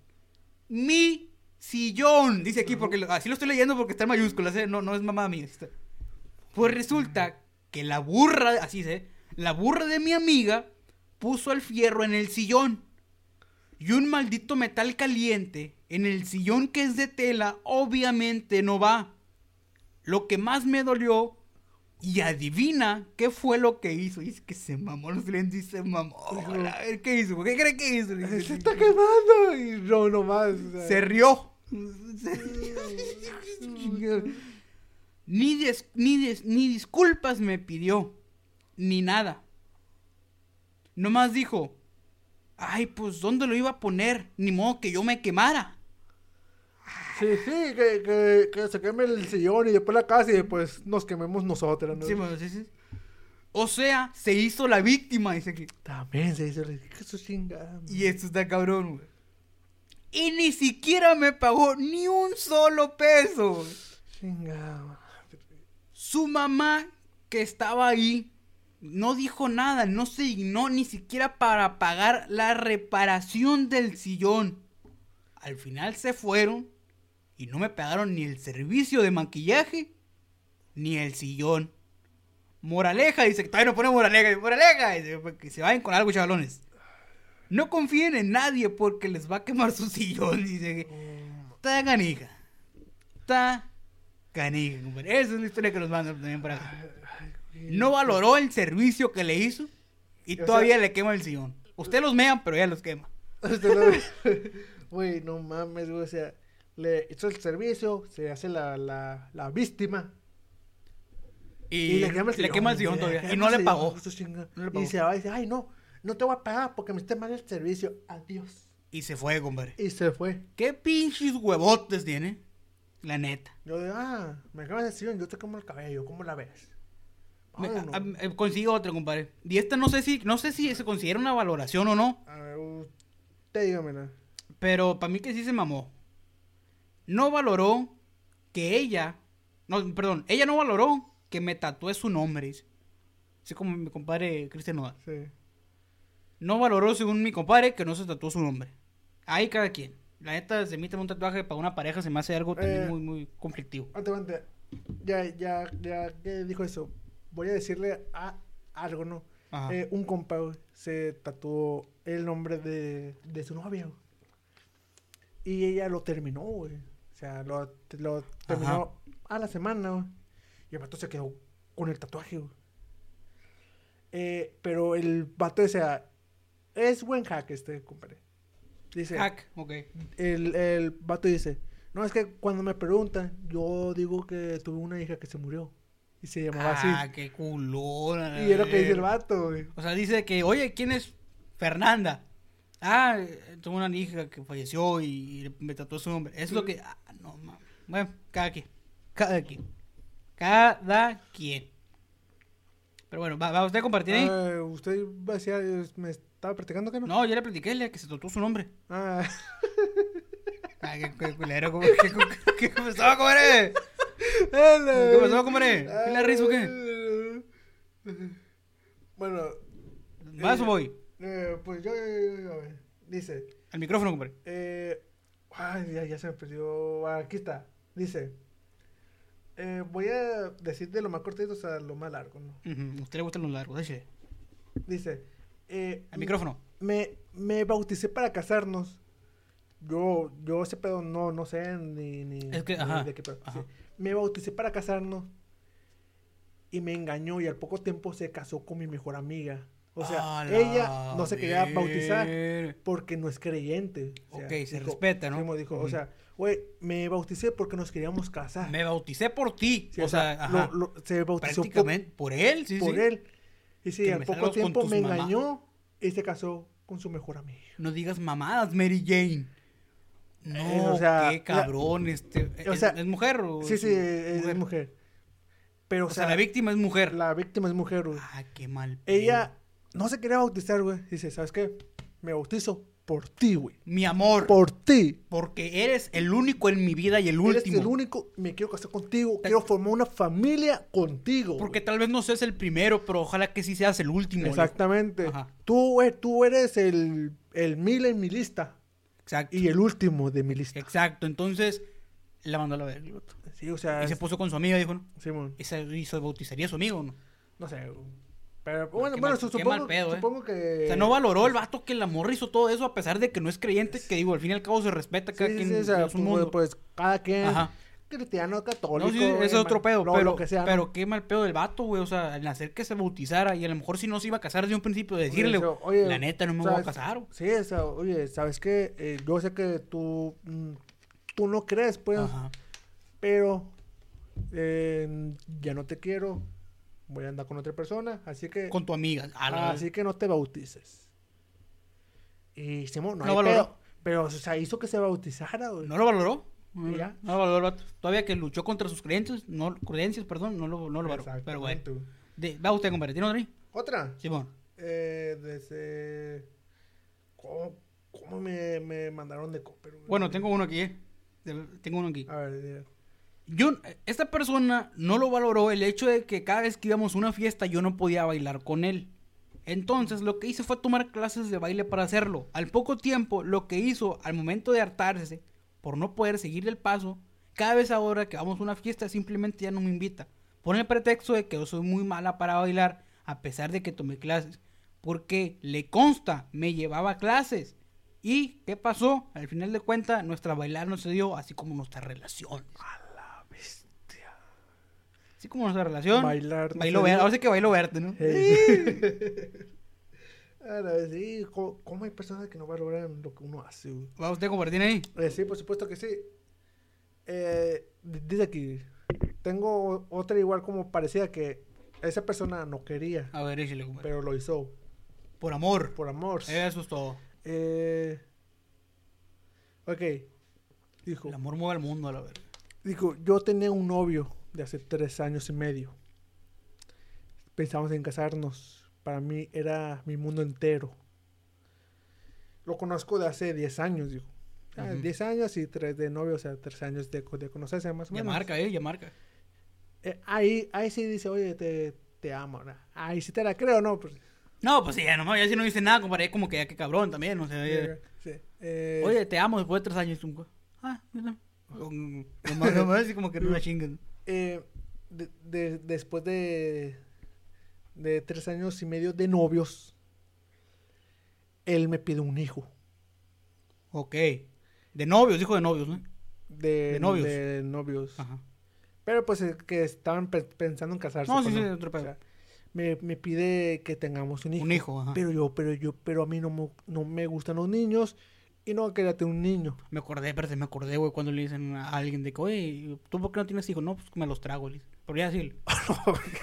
Mi sillón. Dice aquí, porque así lo estoy leyendo porque está en mayúsculas, ¿eh? no, no es mamá mía. Pues resulta que la burra, así se, la burra de mi amiga puso el fierro en el sillón. Y un maldito metal caliente en el sillón que es de tela, obviamente no va. Lo que más me dolió y adivina qué fue lo que hizo. Y es que se mamó los lentes y se mamó. A ver, ¿qué hizo? ¿Qué cree que hizo? Se está quemando. Y no, no más. o sea. Se rió. ni, des- ni, des- ni disculpas me pidió. Ni nada. Nomás dijo, ay, pues ¿dónde lo iba a poner? Ni modo que yo me quemara. Sí, sí, que, que, que se queme el sillón y después la casa y después nos quememos nosotros, ¿no? Sí, bueno, sí, sí. O sea, se hizo la víctima, dice aquí. También se que eso chingada. Y esto está cabrón, güey. Y ni siquiera me pagó ni un solo peso. Chingada. Su mamá, que estaba ahí, no dijo nada, no se dignó ni siquiera para pagar la reparación del sillón. Al final se fueron y no me pagaron ni el servicio de maquillaje ni el sillón. Moraleja, dice que todavía no pone moraleja, moraleja, dice, "Pues que se vayan con algo, chavalones. No confíen en nadie porque les va a quemar su sillón, dice. Está canija. Está canija, compadre. Esa es la historia que nos mandan también para acá. No valoró el servicio que le hizo y O sea- todavía le quema el sillón. Usted los mea, pero ella los quema. Usted lo ve. Güey, no mames, güey. O sea, le hizo el servicio, se hace la, la, la víctima. Y, le quema el sillón, le todavía. Y no le pagó. No le Y pagó. se va y dice, ay, no, no te voy a pagar porque me esté mal el servicio. Adiós. Y se fue, compadre. Y se fue. ¿Qué pinches huevotes tiene? La neta. Yo digo, ah, me quemas el sillón, yo te como el cabello, ¿cómo la ves? Me- Vámonos. a- a- consigo otra, compadre. Y esta no sé si, no sé si se considera una valoración o no. A ver, usted dígamela. Pero para mí que sí se mamó. No valoró que ella. No, perdón. Ella no valoró que me tatué su nombre. dice. Así como mi compadre Cristian Nodal. Sí. No valoró, según mi compadre, que no se tatuó su nombre. Ahí cada quien. La neta, se emite un tatuaje para una pareja se me hace algo también Eh. muy, muy conflictivo. Antes, ya, ya, ya que dijo eso, voy a decirle a algo, ¿no? Eh, un compa güey, se tatuó el nombre de, de su novia, güey. Y ella lo terminó, güey. O sea, lo, lo terminó a la semana, güey. Y el vato se quedó con el tatuaje, güey. Eh, pero el vato decía, es buen hack este, compadre. Dice, Hack, ok. el, el vato dice, no, es que cuando me preguntan, yo digo que tuve una hija que se murió. Y se llamaba Ah, así. qué culona. Y es lo que dice el vato, güey. O sea, dice que, oye, ¿quién es Fernanda? Ah, tengo una hija que falleció y me trató su nombre. Es lo que. Ah, no, mames. Bueno, cada quien. Cada quien. Cada quien. Pero bueno, ¿va, va usted a compartir ahí? Ah, usted decía, me estaba practicando, ¿qué no? No, yo le platiqué le que se trató su nombre. Ah, Ay, qué, qué culero, ¿cómo, qué, qué, qué pasó, compadre? Hello. ¿Qué pasó, compadre? ¿Qué le risa o qué? Bueno, ¿Vas o voy? eh, pues yo, yo- yo- a ver, dice, Al micrófono, compadre. eh, ay, ya, ya se me perdió, Ah, aquí está, dice, eh, voy a decir de lo más cortito a lo más largo, ¿no? Ujú, A usted le gustan los largos, déjese. Dice, eh, Al micrófono. me, me bauticé para casarnos. Yo, yo ese pedo no, no sé ni, ni, Es que, ni ajá, de qué pedo. ajá. Sí. Me bauticé para casarnos y me engañó y al poco tiempo se casó con mi mejor amiga. O sea, ella no se quería bautizar porque no es creyente. O sea, Ok, se respeta, ¿no? Dijo, Ujú. o sea, güey, me bauticé porque nos queríamos casar. Me bauticé por ti. Sí, o sea, ajá. lo- lo- se bautizó por- prácticamente por, él, sí, por sí. él. Y sí, al poco tiempo me engañó y se casó con su mejor amiga. No digas mamadas, Mary Jane. No, Eh, o sea, qué cabrón, este. o ¿es, sea, es mujer o Sí, sí, es mujer? mujer. Pero, O, sea, la víctima es mujer. la víctima es mujer, güey. Ah, qué mal. Ella no se quería bautizar, güey. Dice, ¿sabes qué? Me bautizo por ti, güey. Mi amor, Por ti. porque eres el único en mi vida y el Eres último. el único. Me quiero casar contigo. Quiero formar una familia contigo. Porque güey. tal vez no seas el primero, pero ojalá que sí seas el último. Exactamente. Ajá. Tú, güey, tú eres el, el mil en mi lista. Exacto. Y el último de mi lista. Exacto. Entonces, la mandó a la verga. Sí, o sea. Y se puso con su amiga, dijo, ¿no? Y se, y se bautizaría a su amigo, ¿no? No sé, güey. Pero bueno, bueno, mal- supongo, pedo, eh. supongo que. O sea, no valoró el vato que la morra hizo todo eso a pesar de que no es creyente, que digo, al fin y al cabo se respeta cada sí, quien sí, o sea, pues, mundo. pues, cada quien. Ajá. Cristiano, No, católico. sí, ese es otro hermano, pedo, lo- pero, lo que sea, ¿no? pero qué mal pedo del vato, güey, o sea, al hacer que se bautizara y a lo mejor si no se iba a casar desde un principio, decirle, Oye, la neta no me voy a casar, güey. Sí, oye, ¿sabes qué? Eh, yo sé que tú, mm, tú no crees, pues, Ajá. pero eh, ya no te quiero, voy a andar con otra persona, así que, Con tu amiga. a la- así que no te bautices. Y Simón, no, No hay valoró. pedo, pero, o sea, hizo que se bautizara, güey. ¿No lo valoró? Ya. No lo valoró el vato. Todavía que luchó contra sus creencias, no, creencias, perdón, no lo, no lo valoró. Pero bueno. De- va usted, compadre, ¿tiene otra ahí? Otra, Simón. eh, desde... ¿Cómo, cómo me, me mandaron de copper? güey? Bueno, tengo uno aquí, eh. Tengo uno aquí. A ver. Yo, esta persona no lo valoró el hecho de que cada vez que íbamos a una fiesta yo no podía bailar con él. Entonces lo que hice fue tomar clases de baile para hacerlo. Al poco tiempo, lo que hizo al momento de hartarse por no poder seguir el paso, cada vez ahora que vamos a una fiesta simplemente ya no me invita. Pone el pretexto de que yo soy muy mala para bailar a pesar de que tomé clases. Porque le consta, me llevaba clases. ¿Y qué pasó? Al final de cuentas, nuestra bailar no se dio, así como nuestra relación. Así como nuestra relación. Bailar Bailo verde. Ahora sí que bailo verde, ¿no? Ahora, sí, ¿cómo, cómo hay personas que no valoran lo que uno hace? güey? ¿Va usted a compartir ahí? Eh, sí, por supuesto que sí. Eh, dice aquí, tengo otra igual como parecida que esa persona no quería, A ver, échale, compadre. pero lo hizo Por amor. por amor. Eso es todo. Eh, ok, dijo, El amor mueve al mundo, a la verdad. dijo, yo tenía un novio de hace tres años y medio. Pensamos en casarnos. Para mí era mi mundo entero. Lo conozco de hace 10 años. Ah, Ujú. 10 años y 3 de novio, o sea, 3 años de, de conocerse más o Ya menos. marca, eh, ya marca. Eh, ahí, ahí sí dice, oye, te, te amo. ¿no? Ahí sí te la creo, ¿no? Pues, No, pues sí, ya nomás, ya si no dice nada, compadre, como que ya que cabrón también, o sea, ya- sí. Eh, Oye, te amo después de tres años, un Ah, yo Nomás, nomás, así como que no la chingan. Eh, de- de- después de, de tres años y medio de novios, él me pide un hijo. Ok. De novios, dijo de novios, ¿no? de, De novios. de novios. Ajá. Pero pues es que estaban pe- pensando en casarse. No, sí, pues, sí, otro pedo. O sea, me, me pide que tengamos un hijo. Un hijo, ajá. Pero yo, pero yo, pero a mí no me, no me gustan los niños y no tener un niño. Me acordé, espérate, me acordé, güey, cuando le dicen a alguien de que, oye, ¿tú por qué no tienes hijos? No, pues me los trago, le. Pero ya sí.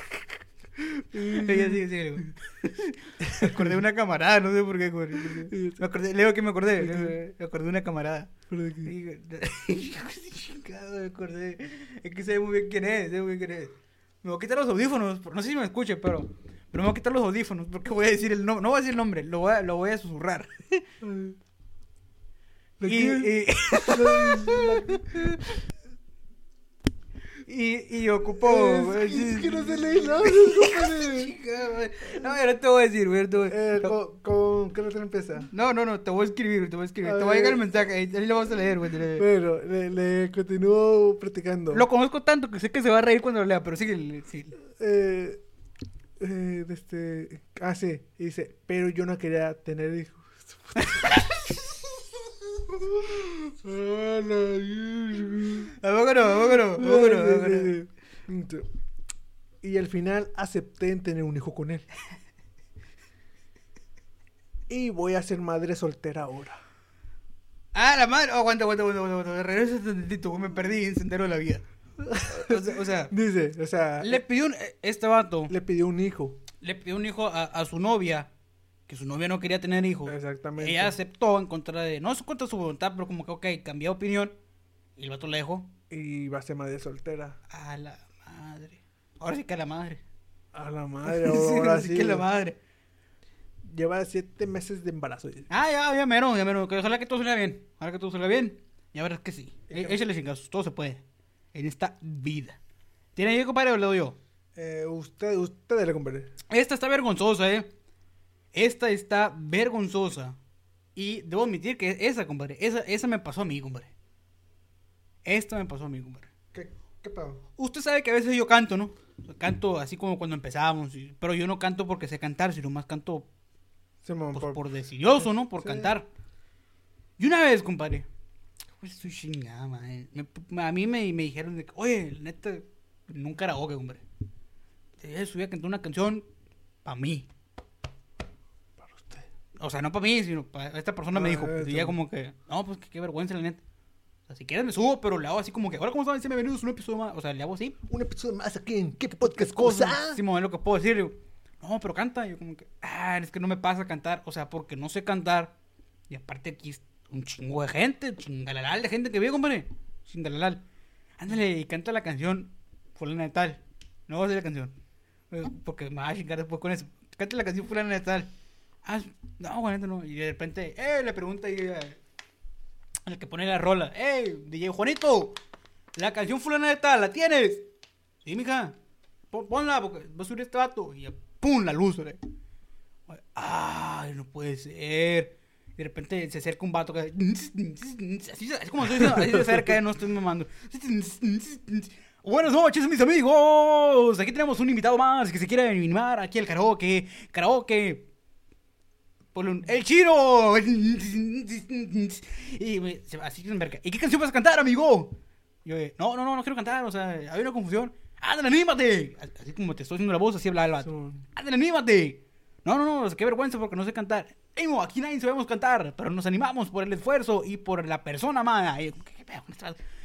Sí, sí, güey. Me acordé de una camarada, no sé por qué, güey. Me acordé, leo que me acordé, me acordé de una camarada. Chingado, me acordé. Es que sé muy bien quién es, sé muy bien quién es. Me voy a quitar los audífonos, no sé si me escuche, pero, pero me voy a quitar los audífonos porque voy a decir el nombre, no voy a decir el nombre, lo voy a, lo voy a susurrar. ¿De Y, y, y, ocupo. Es, es que no se lee nada. No, ahora te voy a decir, güey. Eh, no, ¿con, qué letra empieza? No, no, no, te voy a escribir, te voy a escribir. A te voy a llegar el mensaje, ahí, ahí lo vas a leer, güey. Pero le, le continúo practicando. Lo conozco tanto que sé que se va a reír cuando lo lea, pero sigue. Sí. Eh, eh, este, ah, sí, y dice, pero yo no quería tener hijos. Ah, la virgen. ¿A poco no? ¿A poco no? ¿A poco no? ¿A poco no? Y al final acepté en tener un hijo con él. Y voy a ser madre soltera ahora. Ah, la madre. Oh, aguanta, aguanta, aguanta, aguanta. un tantito, me perdí en Sendero de la Vida. O sea, o sea, Dice, o sea, le le, pidió un, este vato, pidió un hijo. le pidió un hijo a, a su novia, que su novia no quería tener hijos. Exactamente. Ella aceptó en contra de, no en contra su voluntad, pero como que, ok, cambió de opinión. Y el vato le dejó. Y va a ser madre soltera. A la madre. Ahora sí que a la madre. A la madre, ahora sí sí. que a la madre. Lleva siete meses de embarazo. Ah, ya, ya mero, ya mero. Que ojalá que todo salga bien. Ojalá que todo salga bien. Ya verás que sí. Échale. É- Échale chingazos, todo se puede. En esta vida. ¿Tiene ahí, compadre, o le doy yo? Eh, usted, usted le compadre. Esta está vergonzosa, eh. Esta está vergonzosa. Y debo admitir que esa, compadre, esa, esa me pasó a mí, compadre. Esta me pasó a mí, compadre. ¿Qué, qué pedo? Usted sabe que a veces yo canto, ¿no? O sea, Canto así como cuando empezábamos. y- Pero yo no canto porque sé cantar, sino más canto Simón, pues, por- por decidioso, ¿no? Por Sí. cantar. Y una vez, compadre, pues estoy chingada, madre. Me- a mí me, me dijeron de que, oye, neta, un karaoke, compadre. Te subir a cantar una canción para mí. O sea, no para mí, sino para esta persona me Ah, dijo. esto. Y ella como que, no, pues qué vergüenza, la neta. O sea, si quieres me subo, pero le hago así como que, hola, ¿cómo están? Bienvenidos a un episodio más. O sea, le hago así. Un episodio más aquí en ¿Qué podcast cosa? Sí, es lo que puedo decir. Digo, no, pero canta. Yo como que, ah, es que no me pasa cantar. O sea, porque no sé cantar. Y aparte aquí es un chingo de gente, chingalalal de gente que vive, compadre. Chingalalal. Ándale y canta la canción fulana de tal. No voy a hacer la canción. Eh, Porque me va a chingar después con eso. Canta la canción fulana de tal. Ah, no, bueno, no. Y de repente, eh, le pregunta ahí a- al que pone la rola. Eh, DJ Juanito, la canción fulana de tal, ¿la tienes? Sí, mija. Pon- Ponla porque va a subir este vato. Y ¡pum! La luz, ¿verdad? Ay, no puede ser. Y de repente se acerca un vato que. Así, se acerca, no estoy mamando. Buenas noches, mis amigos. Aquí tenemos un invitado más que se quiere animar aquí al karaoke. Karaoke. Ponle un, ¡El chino! Y me, así se me acerca, ¿Y qué canción vas a cantar, amigo? Y yo, no, no, no, no quiero cantar, o sea, hay una confusión. ¡Ándale, anímate! Así como te estoy haciendo la voz, así hablaba el vato. ¡Ándale, anímate! No, no, no, o sea, qué vergüenza porque no sé cantar. Emo, aquí nadie sabemos cantar, pero nos animamos por el esfuerzo y por la persona amada. Y yo, ¿qué, pedo con?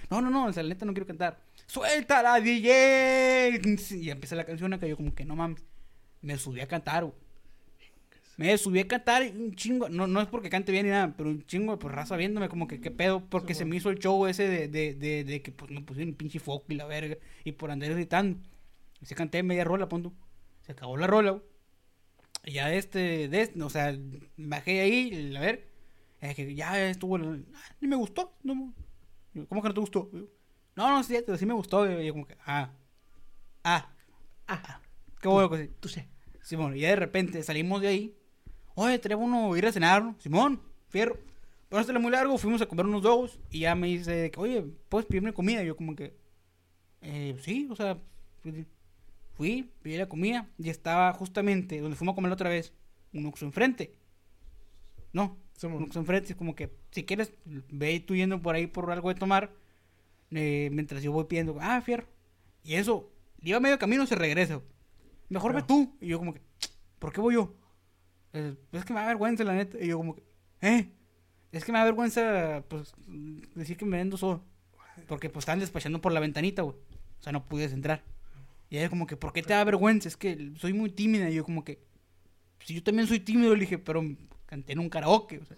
No, no, no, o sea, la neta no quiero cantar. ¡Suéltala, DJ! Y empieza la canción acá, yo como que no mames. Me subí a cantar, güey. Me subí a cantar un chingo, no, no es porque cante bien ni nada, pero un chingo de pues, raza viéndome como que qué pedo, porque se me hizo el show ese de, de, de, de que pues me pusieron pinche foco y la verga, y por andar gritando. Y se canté media rola, punto. Se acabó la rola, güey. Y ya este, de este, o sea, bajé ahí, a ver, es que ya estuvo, ah, ni me gustó, no, ¿cómo que no te gustó? No, no, sí, sí me gustó, y yo como que, ah, ah, ah, qué bueno que sí. Tú sé. Simón, y ya de repente salimos de ahí. Oye, tenemos uno ir a cenar, ¿no? Simón, fierro. Pero no muy largo, fuimos a comer unos dogos. Y ya me dice, que, oye, ¿puedes pedirme comida? Y yo, como que, eh, sí, o sea, fui- fui, pedí la comida. Y estaba justamente donde fuimos a comer la otra vez, un Oxxo enfrente. No, un Simón. Oxxo enfrente. Es como que, si quieres, ve tú yendo por ahí por algo de tomar. eh, mientras yo voy pidiendo, ah, fierro. Y eso, iba medio camino se regresa. Mejor ve Claro. tú. Y yo como que, ¿por qué voy yo? Eh, es que me da vergüenza, la neta. Y yo como ¿eh? Es que me da vergüenza, pues, decir que me vendo solo. Porque, pues, estaban despachando por la ventanita, güey. O sea, no pude entrar. Y ella como que, ¿por qué te da vergüenza? Es que soy muy tímida. Y yo como que, si yo también soy tímido, le dije, pero canté en un karaoke, o sea.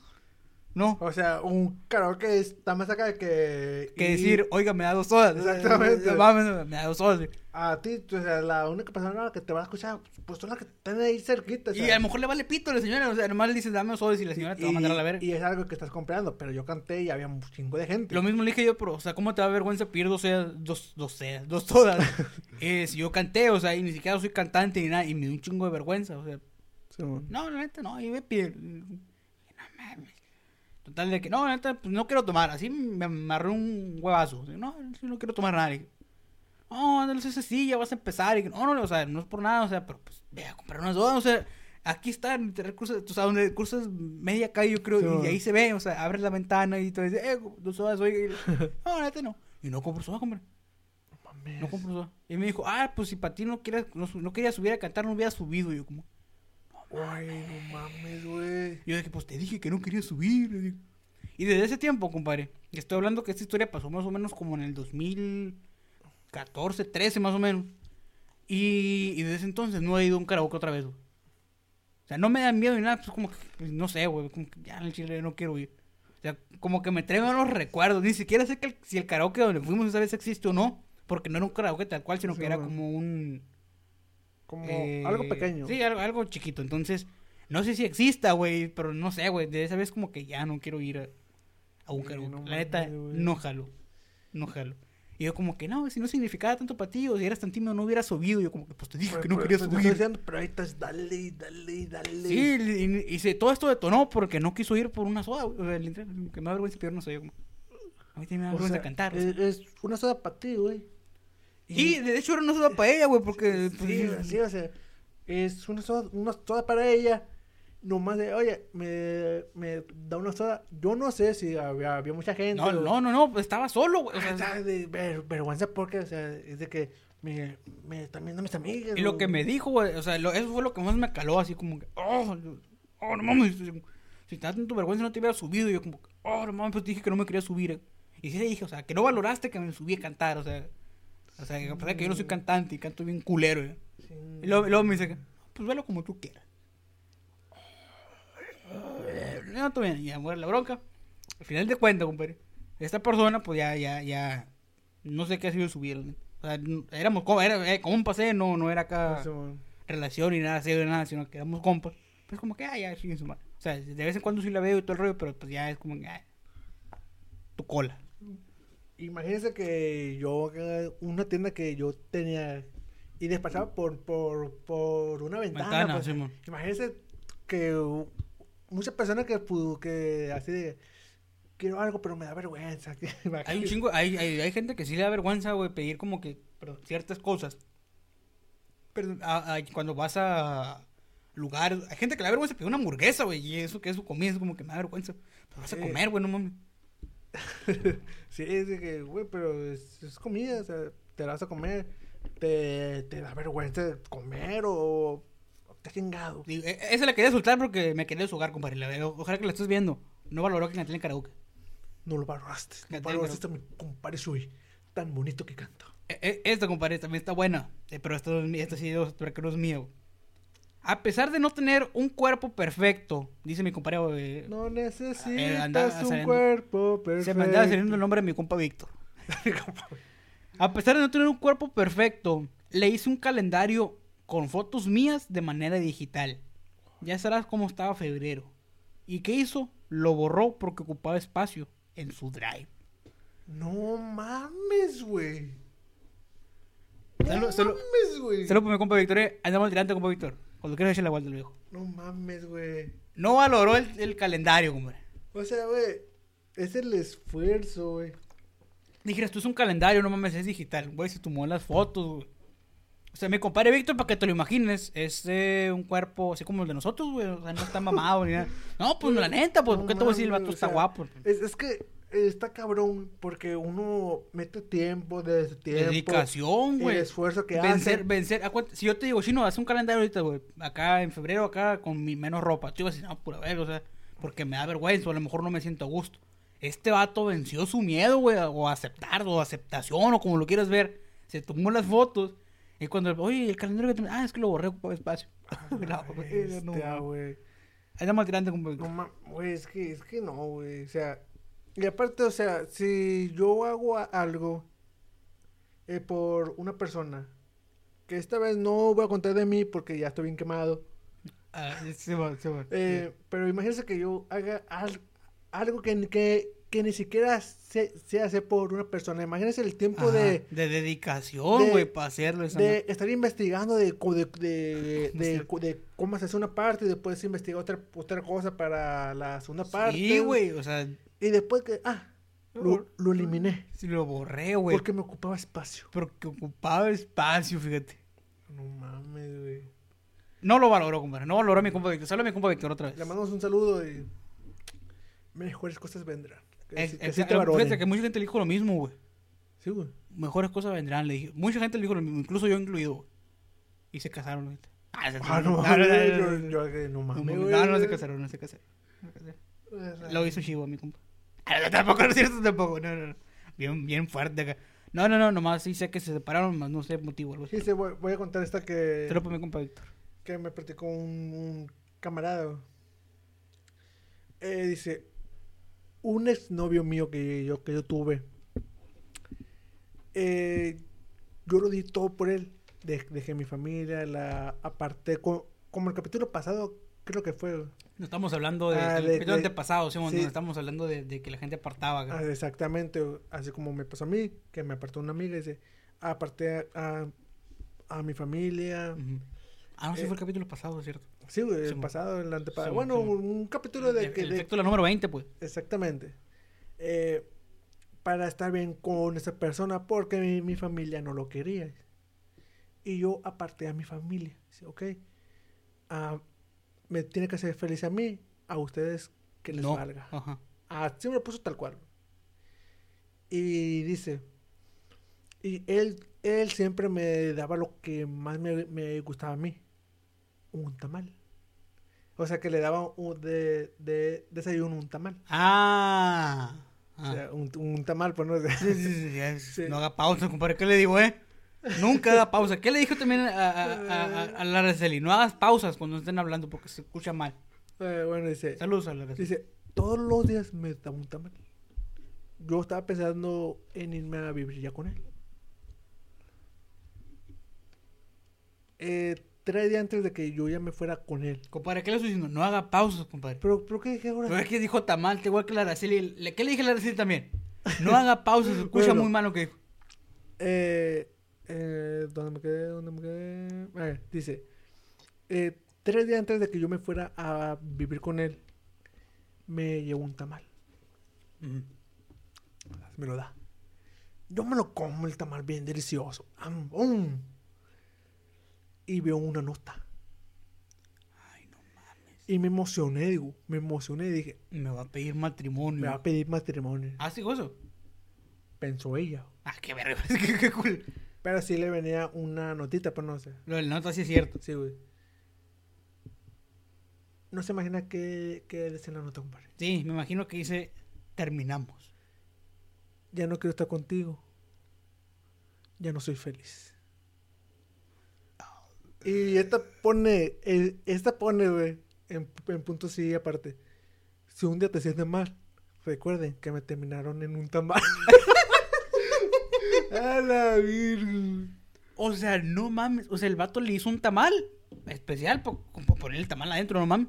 No, O sea, un karaoke está más acá que... que y- decir, oiga, me da dos sodas. Exactamente. Me da dos sodas. güey. A ti, o sea, la única persona que te va a escuchar, pues son las que están ahí cerquita. Y a lo mejor le vale pito a la señora, o sea, nomás le dices, dame dos sodas y la señora te va a mandar a la verga. Y es algo que estás comprando, pero yo canté y había un chingo de gente. Lo mismo le dije yo, pero, o sea, ¿cómo te da vergüenza pedir dos sedas, dos, dos dos sodas? eh, si yo canté, o sea, y ni siquiera soy cantante ni nada, y me dio un chingo de vergüenza, o sea, Sí, no, la neta, no, y me pide. No mames. Total de que, no, neta, pues no quiero tomar, así me amarré un huevazo. No, no quiero tomar nada. No, no sé si ya vas a empezar. Y no, no, o sea, no es por nada, o sea, pero pues ve a comprar unas sodas, o sea, aquí están, cruzas, o sea, donde cruzas media calle, yo creo, Sí, y ahí se ve, o sea, abres la ventana y te dice, eh, dos sodas, oiga. Y, no, neta no. Y no compro soda, hombre. Mames. No compro soda. Y me dijo, ah, pues si para ti no quieres, no, no querías subir a cantar, no hubiera subido. Y yo como, Ay, no mames, güey. Yo dije, pues te dije que no quería subir. Y desde ese tiempo, compadre, estoy hablando que esta historia pasó más o menos como en el 2014, 13 más o menos. Y, y desde ese entonces no he ido a un karaoke otra vez, güey. O sea, no me da miedo ni nada, pues como que, pues, no sé, güey, como que ya en el chile no quiero ir. O sea, como que me traen los recuerdos, ni siquiera sé que el- si el karaoke donde fuimos esa vez existe o no, porque no era un karaoke tal cual, sino Sí, que era como un... Como Eh, algo pequeño. Sí, algo, algo chiquito. Entonces, no sé si exista, güey, pero no sé, güey. De esa vez como que ya no quiero ir a, a un karaoke. no La neta, no jalo. No jalo. Y yo como que, no, si no significaba tanto para ti, o si eras tan tímido, no hubiera subido. Yo como que, pues te dije Pero- que no pero- quería pero te estoy subir. diciendo, pero ahí estás, dale, dale, dale. Sí, y, y se- todo esto detonó porque no quiso ir por una soda, güey. Que me da vergüenza pedir una soda. Yo como, a mí también me da O vergüenza sea, cantar. o Es, sea. es una soda para ti, güey. Sí, de hecho era una soda para ella, güey, porque... pues, Sí, sí, o sea, es una soda, una soda para ella. Nomás de, oye, me, me da una soda. Yo no sé si había, había mucha gente. no, o- no, no, no, estaba solo, güey. o O sea, sea, de ver- vergüenza porque, o sea, es de que me, me están viendo mis amigas. Y lo que me dijo, güey, o sea, lo- eso fue lo que más me caló, así como que, oh, oh, no mames, si te tu vergüenza no te hubiera subido. Y yo como, oh, no mames, pues dije que no me quería subir. eh. Y sí le dije, o sea, que no valoraste que me subí a cantar, o sea, o sea, que a pesar de que yo no soy cantante y canto bien culero, eh. Sí. Y luego, luego me dice, pues velo como tú quieras. No, está bien, ya muere la bronca. Al final de cuentas, compadre, esta persona, pues ya, ya, ya, no sé qué ha sido su vida. ¿no? O sea, éramos como, era, eh, como un paseo, no, no era acá Sí, relación ni nada serio, nada, sino que éramos compas. Pues como que, ah, ya, chingue su madre. O sea, de vez en cuando sí la veo y todo el rollo, pero pues ya es como ah, tu cola. Imagínense que yo, una tienda que yo tenía y despachaba por, por, por una ventana. Ventana, pues, imagínense que muchas personas que, que así de, quiero algo, pero me da vergüenza. Hay un chingo, hay, hay, hay gente que sí le da vergüenza, güey, pedir como que ciertas cosas. Pero a- a- cuando vas a lugares, hay gente que le da vergüenza pedir una hamburguesa, güey, y eso que es su comida, es como que me da vergüenza. Pero vas a comer, güey, no mames. sí, es de que, güey, pero es, es comida, o sea, te la vas a comer, te, te da vergüenza comer o, te chingado. Digo, e- esa la quería soltar porque me quería deshogar, compadre. La veo- ojalá que la estés viendo. No valoró que canté en karaoke. No lo valoraste, no valoraste a mi compadre Shui, tan bonito que canta. E- e- Esta, compadre, también está buena. eh, Pero esta, esta sí, es mío. A pesar de no tener un cuerpo perfecto, dice mi compadre. eh, No necesitas Eh, andaba un saliendo- cuerpo perfecto. se me andaba saliendo el nombre de mi compa Víctor. A pesar de no tener un cuerpo perfecto, le hice un calendario con fotos mías de manera digital. Ya sabrás cómo estaba febrero. ¿Y qué hizo? Lo borró porque ocupaba espacio en su drive. No mames, güey. No solo- mames, güey. Saludos por mi compa Víctor. eh. Andamos tirante, compa Víctor. Cuando quieras echarle la vuelta al viejo. No mames, güey. No valoró el, el calendario, compadre. O sea, güey, es el esfuerzo, güey. Dijeras, tú es un calendario, no mames, es digital. Güey, se tomó las fotos, güey. O sea, mi compadre Víctor, para que te lo imagines, es eh, un cuerpo así como el de nosotros, güey. O sea, no está mamado ni nada. No, pues la neta, pues, No ¿por qué te voy a decir el vato o está guapo? Es, es que está cabrón porque uno mete tiempo, desde tiempo, Dedicación, el güey. esfuerzo que Vencer, hace. vencer. acuérdate, Si yo te digo, chino, haz un calendario ahorita, güey. Acá en febrero, acá con mi menos ropa. Tú ibas a decir, no, pura verga, o sea, porque me da vergüenza o a lo mejor no me siento a gusto. Este vato venció su miedo, güey, o aceptar, o aceptación, o como lo quieras ver. Se tomó las fotos. Y cuando, oye, el calendario que te... Ah, es que lo borré, ocupaba espacio. La verga, no, güey. Ahí está más grande, como... No güey, es que, es que no, güey. O sea, y aparte, o sea, si yo hago algo eh, por una persona, que esta vez no voy a contar de mí porque ya estoy bien quemado, Ah, se va, se va. eh, pero imagínense que yo haga al- algo que, ni- que, que ni siquiera sé, sé hacer por una persona. Imagínense el tiempo Ajá, de, de dedicación, de- güey, para hacerlo. esa de estar investigando de, de, de, Sí. cómo se hace una parte y después investigar otra, otra cosa para la segunda parte. Sí, güey, o sea, Y después que, ah, lo, lo eliminé. sí lo borré, güey. Porque me ocupaba espacio. Porque ocupaba espacio, fíjate. No mames, güey. No lo valoró, compadre. No valoró a mi compa Víctor. Solo a mi compa Víctor otra vez. Le mandamos un saludo y mejores cosas vendrán. Que, Es- sí- que es- sí te eh, valoren. fíjate que mucha gente le dijo lo mismo, güey. Sí, güey. Mejores cosas vendrán, le dije. Mucha gente le dijo lo mismo, incluso yo incluido, güey. Y se casaron, ahorita. Ah, se- Ah, no, no, mames, no, no, yo, no, no no, mames, no, güey. no, no se casaron, no se casaron. No. Lo hizo Chivo, mi compa. Ah, no, tampoco no es cierto, tampoco. No, no, no. Bien, bien fuerte acá. No, no, no, nomás sí sé que se separaron, más no sé el motivo. Algo. Sí, sí, voy, voy a contar esta que, Te lo mi compa Víctor. que me platicó un, un camarada. Eh, dice, un exnovio mío que yo, que yo tuve, eh, yo lo di todo por él. De- dejé mi familia, la aparté, co- como el capítulo pasado, creo que fue. No estamos hablando de, Ah, de- de- antepasado, sí. donde estamos hablando de, de que la gente apartaba. Ah, exactamente, así como me pasó a mí, que me apartó una amiga, dice, aparté a, a mi familia. Ah, no, sí Eh, fue el capítulo pasado, ¿cierto? Sí, güey, el pasado, el antepasado. Bueno, un capítulo de el, que... el la número 20, pues. Exactamente. Eh, para estar bien con esa persona porque mi, mi familia no lo quería. Y yo aparté a mi familia. Dice, ok, ah, me tiene que hacer feliz a mí, a ustedes que les no. valga. Ajá. Así me lo puso tal cual. Y dice, y él, él siempre me daba lo que más me, me gustaba a mí, un tamal. O sea, que le daba un, de, de desayuno un tamal. Ah. O Ah. sea, un, un tamal, pues no sé. Sí, sí, Sí. No haga pausa, compadre. ¿Qué le digo, eh? Nunca haga pausa. ¿Qué le dijo también a, a, a, a- a la Araceli? No hagas pausas cuando estén hablando porque se escucha mal. Eh, bueno, dice, Saludos a la Araceli. dice, todos los días me daba un tamal. Yo estaba pensando en irme a vivir ya con él. Eh, tres días antes de que yo ya me fuera con él. Compadre, ¿qué le estoy diciendo? No haga pausas, compadre. Pero, pero ¿qué dije ahora? Pero es que dijo tamal, igual que la Araceli. ¿Qué le dije a la Araceli también? No haga pausas, se escucha Bueno. muy mal lo que dijo. Eh, eh, ¿Dónde me quedé? ¿Dónde me quedé? A ver, dice, eh, tres días antes de que yo me fuera a vivir con él, me llevó un tamal. Me lo da. Yo me lo como el tamal bien delicioso. Am, um. Y veo una nota. Ay, no mames. Y me emocioné, digo, me emocioné y dije, Me va a pedir matrimonio. me va a pedir matrimonio. Ah, sí, eso. Pensó ella. Ah, qué verga. qué, qué cool. Pero sí le venía una notita, pero no sé. Lo del nota sí es cierto. Sí, güey. No se imagina qué, qué decía la nota, compadre. Sí, me imagino que dice terminamos. Ya no quiero estar contigo. Ya no soy feliz. Y esta pone, esta pone, güey, en, en punto sí aparte. Si un día te sientes mal, recuerden que me terminaron en un tamal. A la virgen. O sea, no mames. O sea, el vato le hizo un tamal especial para poner el tamal adentro, no mames.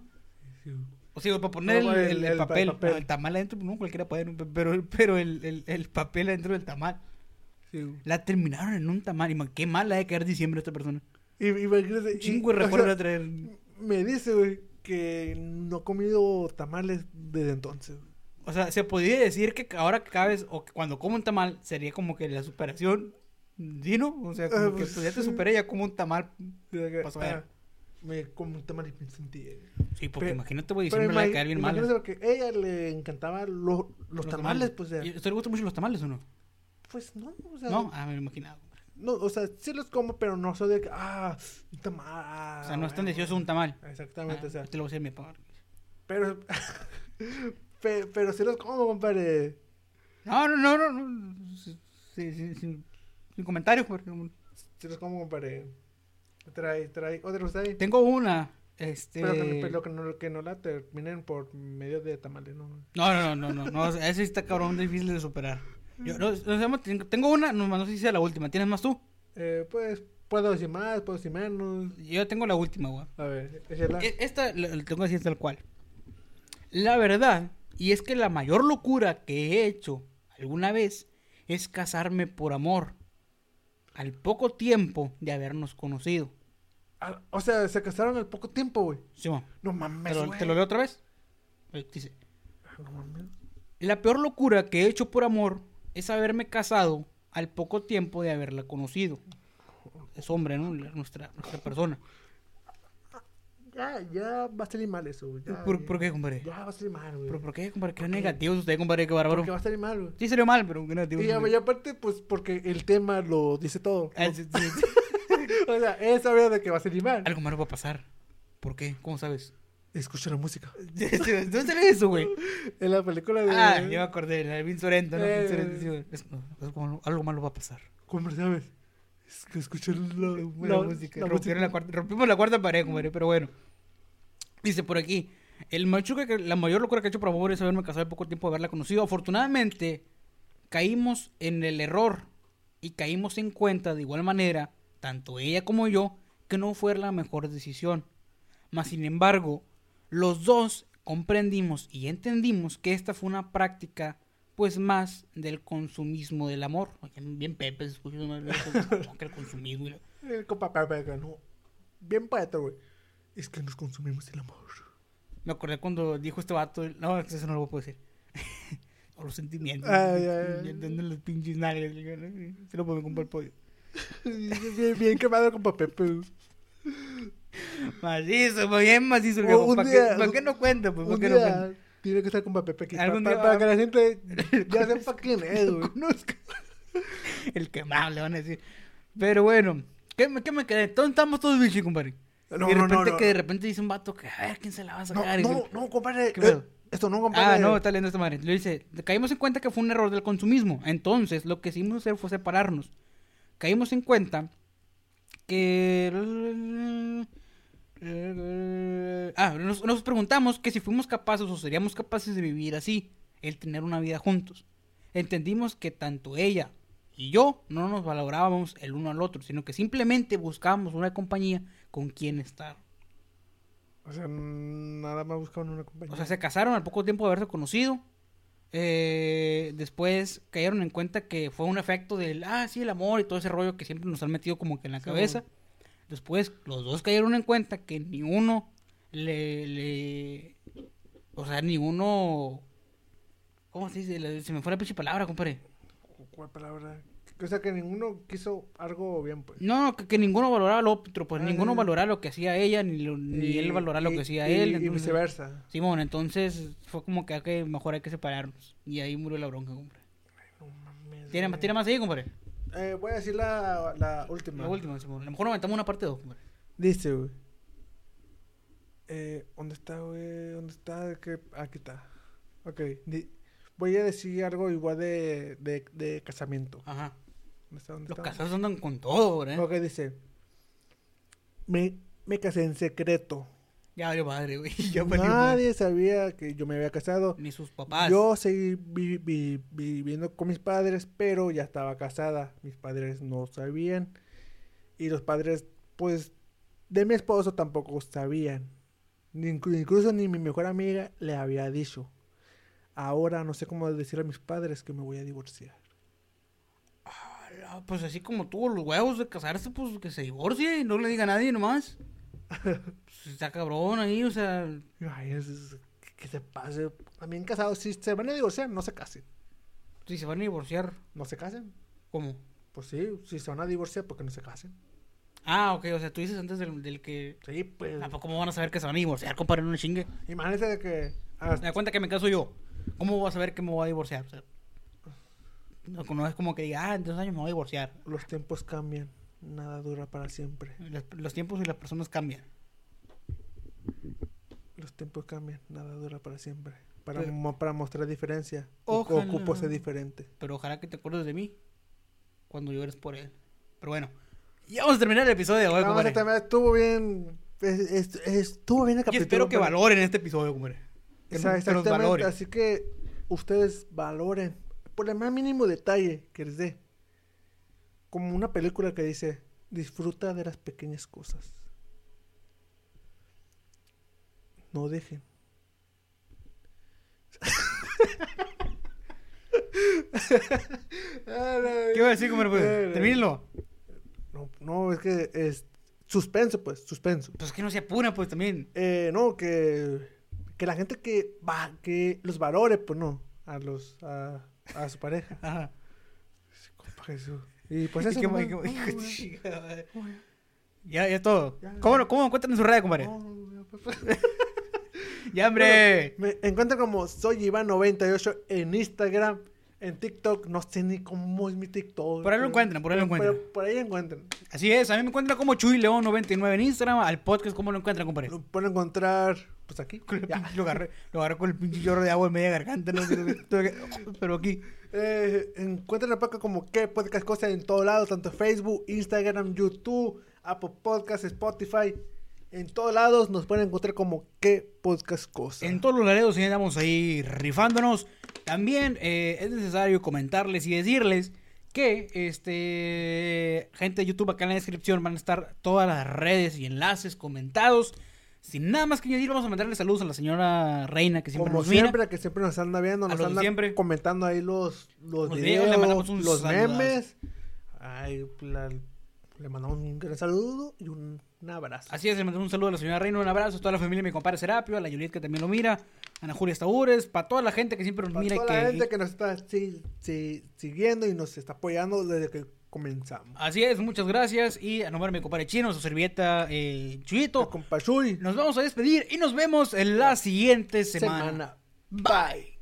O sea, para poner No, el, el- el- el el pa- papel, papel. no, el tamal adentro, no, cualquiera puede, pero, pero el, el, el papel adentro del tamal. Sí. La terminaron en un tamal. Y qué mal la de caer diciembre esta persona. Y, imagínate, y- Chingo recuerdo sea, de traer. Me dice, güey, que no ha comido tamales desde entonces. güey. O sea, se podría decir que ahora que vez, o que cuando como un tamal, sería como que la superación. ¿Sí, no? O sea, como Ah, que pues, pues, ya te superé, ya como un tamal. Que, Pasó ah, me como un tamal y me sentí. Sí, porque Pero- imagínate, güey, siempre le va a caer bien mal. porque a ella le encantaban los, los, tamales, pues, ¿Y a ¿Usted le gustan mucho los tamales o no? pues no, o sea, No, ah, me lo imaginaba. no, o sea, sí los como, pero no soy de que, ah, un tamal. O sea, no es tan delicioso un tamal. Exactamente, Ah, o sea, Te lo voy a decir a mi papá. pero, pe- pero sí los como, compadre. No, no, no, no. sí, sí, sin, sin comentarios. porque no- Sí los como, compadre. Trae, trae, otra cosa ahí. Tengo una. Este. Pero que, pero que no, que no la terminen por medio de tamales, ¿no? No, no, no, no, no, ese está cabrón, difícil de superar. Yo, no, tengo- una, no, no sé si sea la última. ¿Tienes más tú? Eh, pues, puedo decir más, puedo decir menos. Yo tengo la última, güey. A ver, échala. E- Esta la la tengo que decir tal cual. La verdad, y es que la mayor locura que he hecho alguna vez es casarme por amor. Al poco tiempo de habernos conocido. Ah, o sea, se casaron al poco tiempo, güey. Simón, No ¿te, mames, lo, güey. te lo leo otra vez? Dice, No mames. la peor locura que he hecho por amor es haberme casado al poco tiempo de haberla conocido. Es hombre, ¿no? Nuestra, nuestra persona. Ya, ya va a salir mal eso, güey. Ya, ¿Por, ya. por qué, compadre? Ya va a salir mal, güey. ¿Pero por qué, compadre? Qué negativo usted, compadre, qué bárbaro. Porque va a salir mal, güey. Sí salió mal, pero qué negativo. Y, y aparte, pues, porque el tema lo dice todo. Ah, sí, sí, sí. o sea, él sabía de que va a salir mal. Algo malo va a pasar. ¿Por qué? ¿Cómo sabes? Escucha la música. ¿Dónde sale eso, güey? En la película de... Ah, yo me acordé, la de Vin Sorento, ¿no? Eh. Vin sí. Es- no, algo, malo- algo malo va a pasar. ¿Cómo sabes? Es que escucha la, música. la Rompieron la cuarta- rompimos la cuarta pared, compadre, pero bueno. Dice por aquí, el machuca que la mayor locura que he hecho por amor es haberme casado de poco tiempo de haberla conocido. Afortunadamente, caímos en el error y caímos en cuenta de igual manera, tanto ella como yo, que no fue la mejor decisión. Mas sin embargo, los dos comprendimos y entendimos que esta fue una práctica pues más del consumismo del amor. Bien Pepe, más como que el consumismo. El compa Pepe ganó. Bien poeta, güey. Es que nos consumimos el amor. Me acordé cuando dijo este vato, no, eso no lo puedo decir. o los sentimientos. Ay, ay, ay. Dando los pinches nalgas. Se lo puedo comprar pollo. bien, bien quemado compa Pepe. Macizo, muy bien macizo el. Un ¿Para día- qué, ¿Para qué no cuenta? Pues, ¿para Un qué no cuenta? Tiene que estar compa Pepe aquí. Para, para que la gente ya sepa quién es, güey. El quemado le van a decir. Pero bueno, ¿qué me, qué me quedé? Todos estamos todos bichos, compadre. No, y de no, repente no, que no. de repente dice un vato que a ver quién se la va a No, sacar. no, que- no, compadre. ¿Qué eh, esto no, compadre. Ah, no, está leyendo esta madre. Le dice, caímos en cuenta que fue un error del consumismo. Entonces, lo que hicimos hacer fue separarnos. Caímos en cuenta que... Ah, nos, nos preguntamos que si fuimos capaces o seríamos capaces de vivir así, el tener una vida juntos. Entendimos que tanto ella y yo no nos valorábamos el uno al otro, sino que simplemente buscábamos una compañía con quien estar. O sea, nada más buscaban una compañía. O sea, se casaron al poco tiempo de haberse conocido. Eh, después cayeron en cuenta que fue un efecto del, ah, sí, el amor y todo ese rollo que siempre nos han metido como que en la Sí, cabeza. Después los dos cayeron en cuenta que ni uno le, le... O sea, ni uno... ¿Cómo se dice? Se me fue la pinche palabra, compadre. ¿Cuál palabra? O sea, que ninguno quiso algo bien, pues. No, que, que ninguno valoraba lo otro, pues Ah, ninguno valoraba lo que hacía ella, ni, lo- ni Y- él valoraba lo y- que hacía y- él. Y entonces- viceversa. Simón, entonces fue como que, ah, que mejor hay que separarnos. Y ahí murió la bronca, compadre. No mames. ¿Tiene, güey. ¿tiene más ahí, compadre? Eh, voy a decir la, la última. La última, Simón. A lo mejor nos aventamos una parte 2, compadre. Dice, güey. Eh, ¿Dónde está, güey? ¿Dónde está? ¿Qué? Aquí está. Ok. di- Voy a decir algo igual de, de, de casamiento. Ajá. ¿Dónde está? ¿Dónde Los está? casados andan con todo, ¿eh? Ok, dice. Me, me casé en secreto. Ya valió madre, güey. Ya valió madre. Nadie sabía que yo me había casado. Ni sus papás. Yo seguí vi- vi- viviendo con mis padres, pero ya estaba casada. Mis padres no sabían. Y los padres, pues, de mi esposo tampoco sabían. Ni inclu- incluso ni mi mejor amiga le había dicho. Ahora no sé cómo decirle a mis padres que me voy a divorciar. Ah, Pues así como tuvo los huevos de casarse, pues que se divorcie y no le diga a nadie nomás. Pues, está cabrón ahí, o sea. Ay, es- es- que- se pase. También casados, si se van a divorciar, no se casen. Si se van a divorciar, No se casen. ¿cómo? Pues sí, si se van a divorciar, porque no se casen. Ah, ok, o sea, tú dices antes del, del que... Sí, pues. ¿A poco cómo van a saber que se van a divorciar, compadre? No chingue. Imagínate de que. ah, Me da cuenta que me caso yo. ¿Cómo vas a saber que me voy a divorciar? O sea, no, no es como que diga, ah, en dos años me voy a divorciar. los tiempos cambian. Nada dura para siempre. Los, los tiempos y las personas cambian. Los tiempos cambian. Nada dura para siempre. Para, Pero- mo- para mostrar diferencia. Ojalá. Ocupo ser diferente. Pero ojalá que te acuerdes de mí cuando llores por él. Pero bueno, ya vamos a terminar el episodio de hoy, Vamos a terminar, estuvo bien. es- es- estuvo bien el Y capítulo. espero que pero- valoren este episodio, compadre. Que, que exactamente. Así que ustedes valoren. Por el más mínimo detalle que les dé. Como una película que dice: disfruta de las pequeñas cosas. No dejen. ¿Qué iba a decir, compadre? Pues, termínelo. No, no, es que es suspenso, pues, suspenso. Pues que no se apura, pues también. Eh, no, que, que la gente que va, que los valore, pues no, a los, a, a su pareja. Ajá. Compa Jesús. Y pues ¿Y eso. chingada madre? no, Ya, ya es todo. Ya. ¿Cómo, lo- ¿Cómo me encuentran en su red, compadre? no, no, no, pues, Ya, hombre. Me encuentro como soy Iván98 en Instagram, en TikTok, no sé ni cómo es mi TikTok. Por ahí lo encuentran, por ahí lo pero- encuentran. pero por ahí encuentran. Así es, a mí me encuentran como Chuy León 99 en Instagram, al podcast, ¿cómo lo encuentran, compadre? Lo pueden encontrar, pues aquí. Con el ya. pinche- lo, agarré, lo agarré con el pinche lloro de agua en media garganta, no sé, pero aquí. Eh, encuentran la podcast como que podcast cosas en todos lados, tanto Facebook, Instagram, YouTube, Apple Podcasts, Spotify. En todos lados nos pueden encontrar como que podcast cosas. En todos los laredos sí andamos ahí rifándonos. También eh, es necesario comentarles y decirles que, este, gente de YouTube, acá en la descripción van a estar todas las redes y enlaces comentados. Sin nada más que añadir, vamos a mandarle saludos a la señora Reina, que siempre como nos mira. siempre, que siempre nos anda viendo, nos anda siempre. comentando ahí los, los, Los videos, videos, le mandamos un los saludazo. memes. Ay, la- le mandamos un gran saludo y un, un abrazo. Así es, le mandamos un saludo a la señora Reina, un abrazo a toda la familia de mi compadre Serapio, a la Juliet que también lo mira, a Ana Julia Estaúres, para toda la gente que siempre nos Para mira y toda que... la gente que nos está sí, sí, siguiendo y nos está apoyando desde que comenzamos. Así es, muchas gracias. Y a nombre de mi compadre chino, su servilleta eh, Chuyito, Compa Chuy, nos vamos a despedir y nos vemos en la siguiente semana. semana. Bye.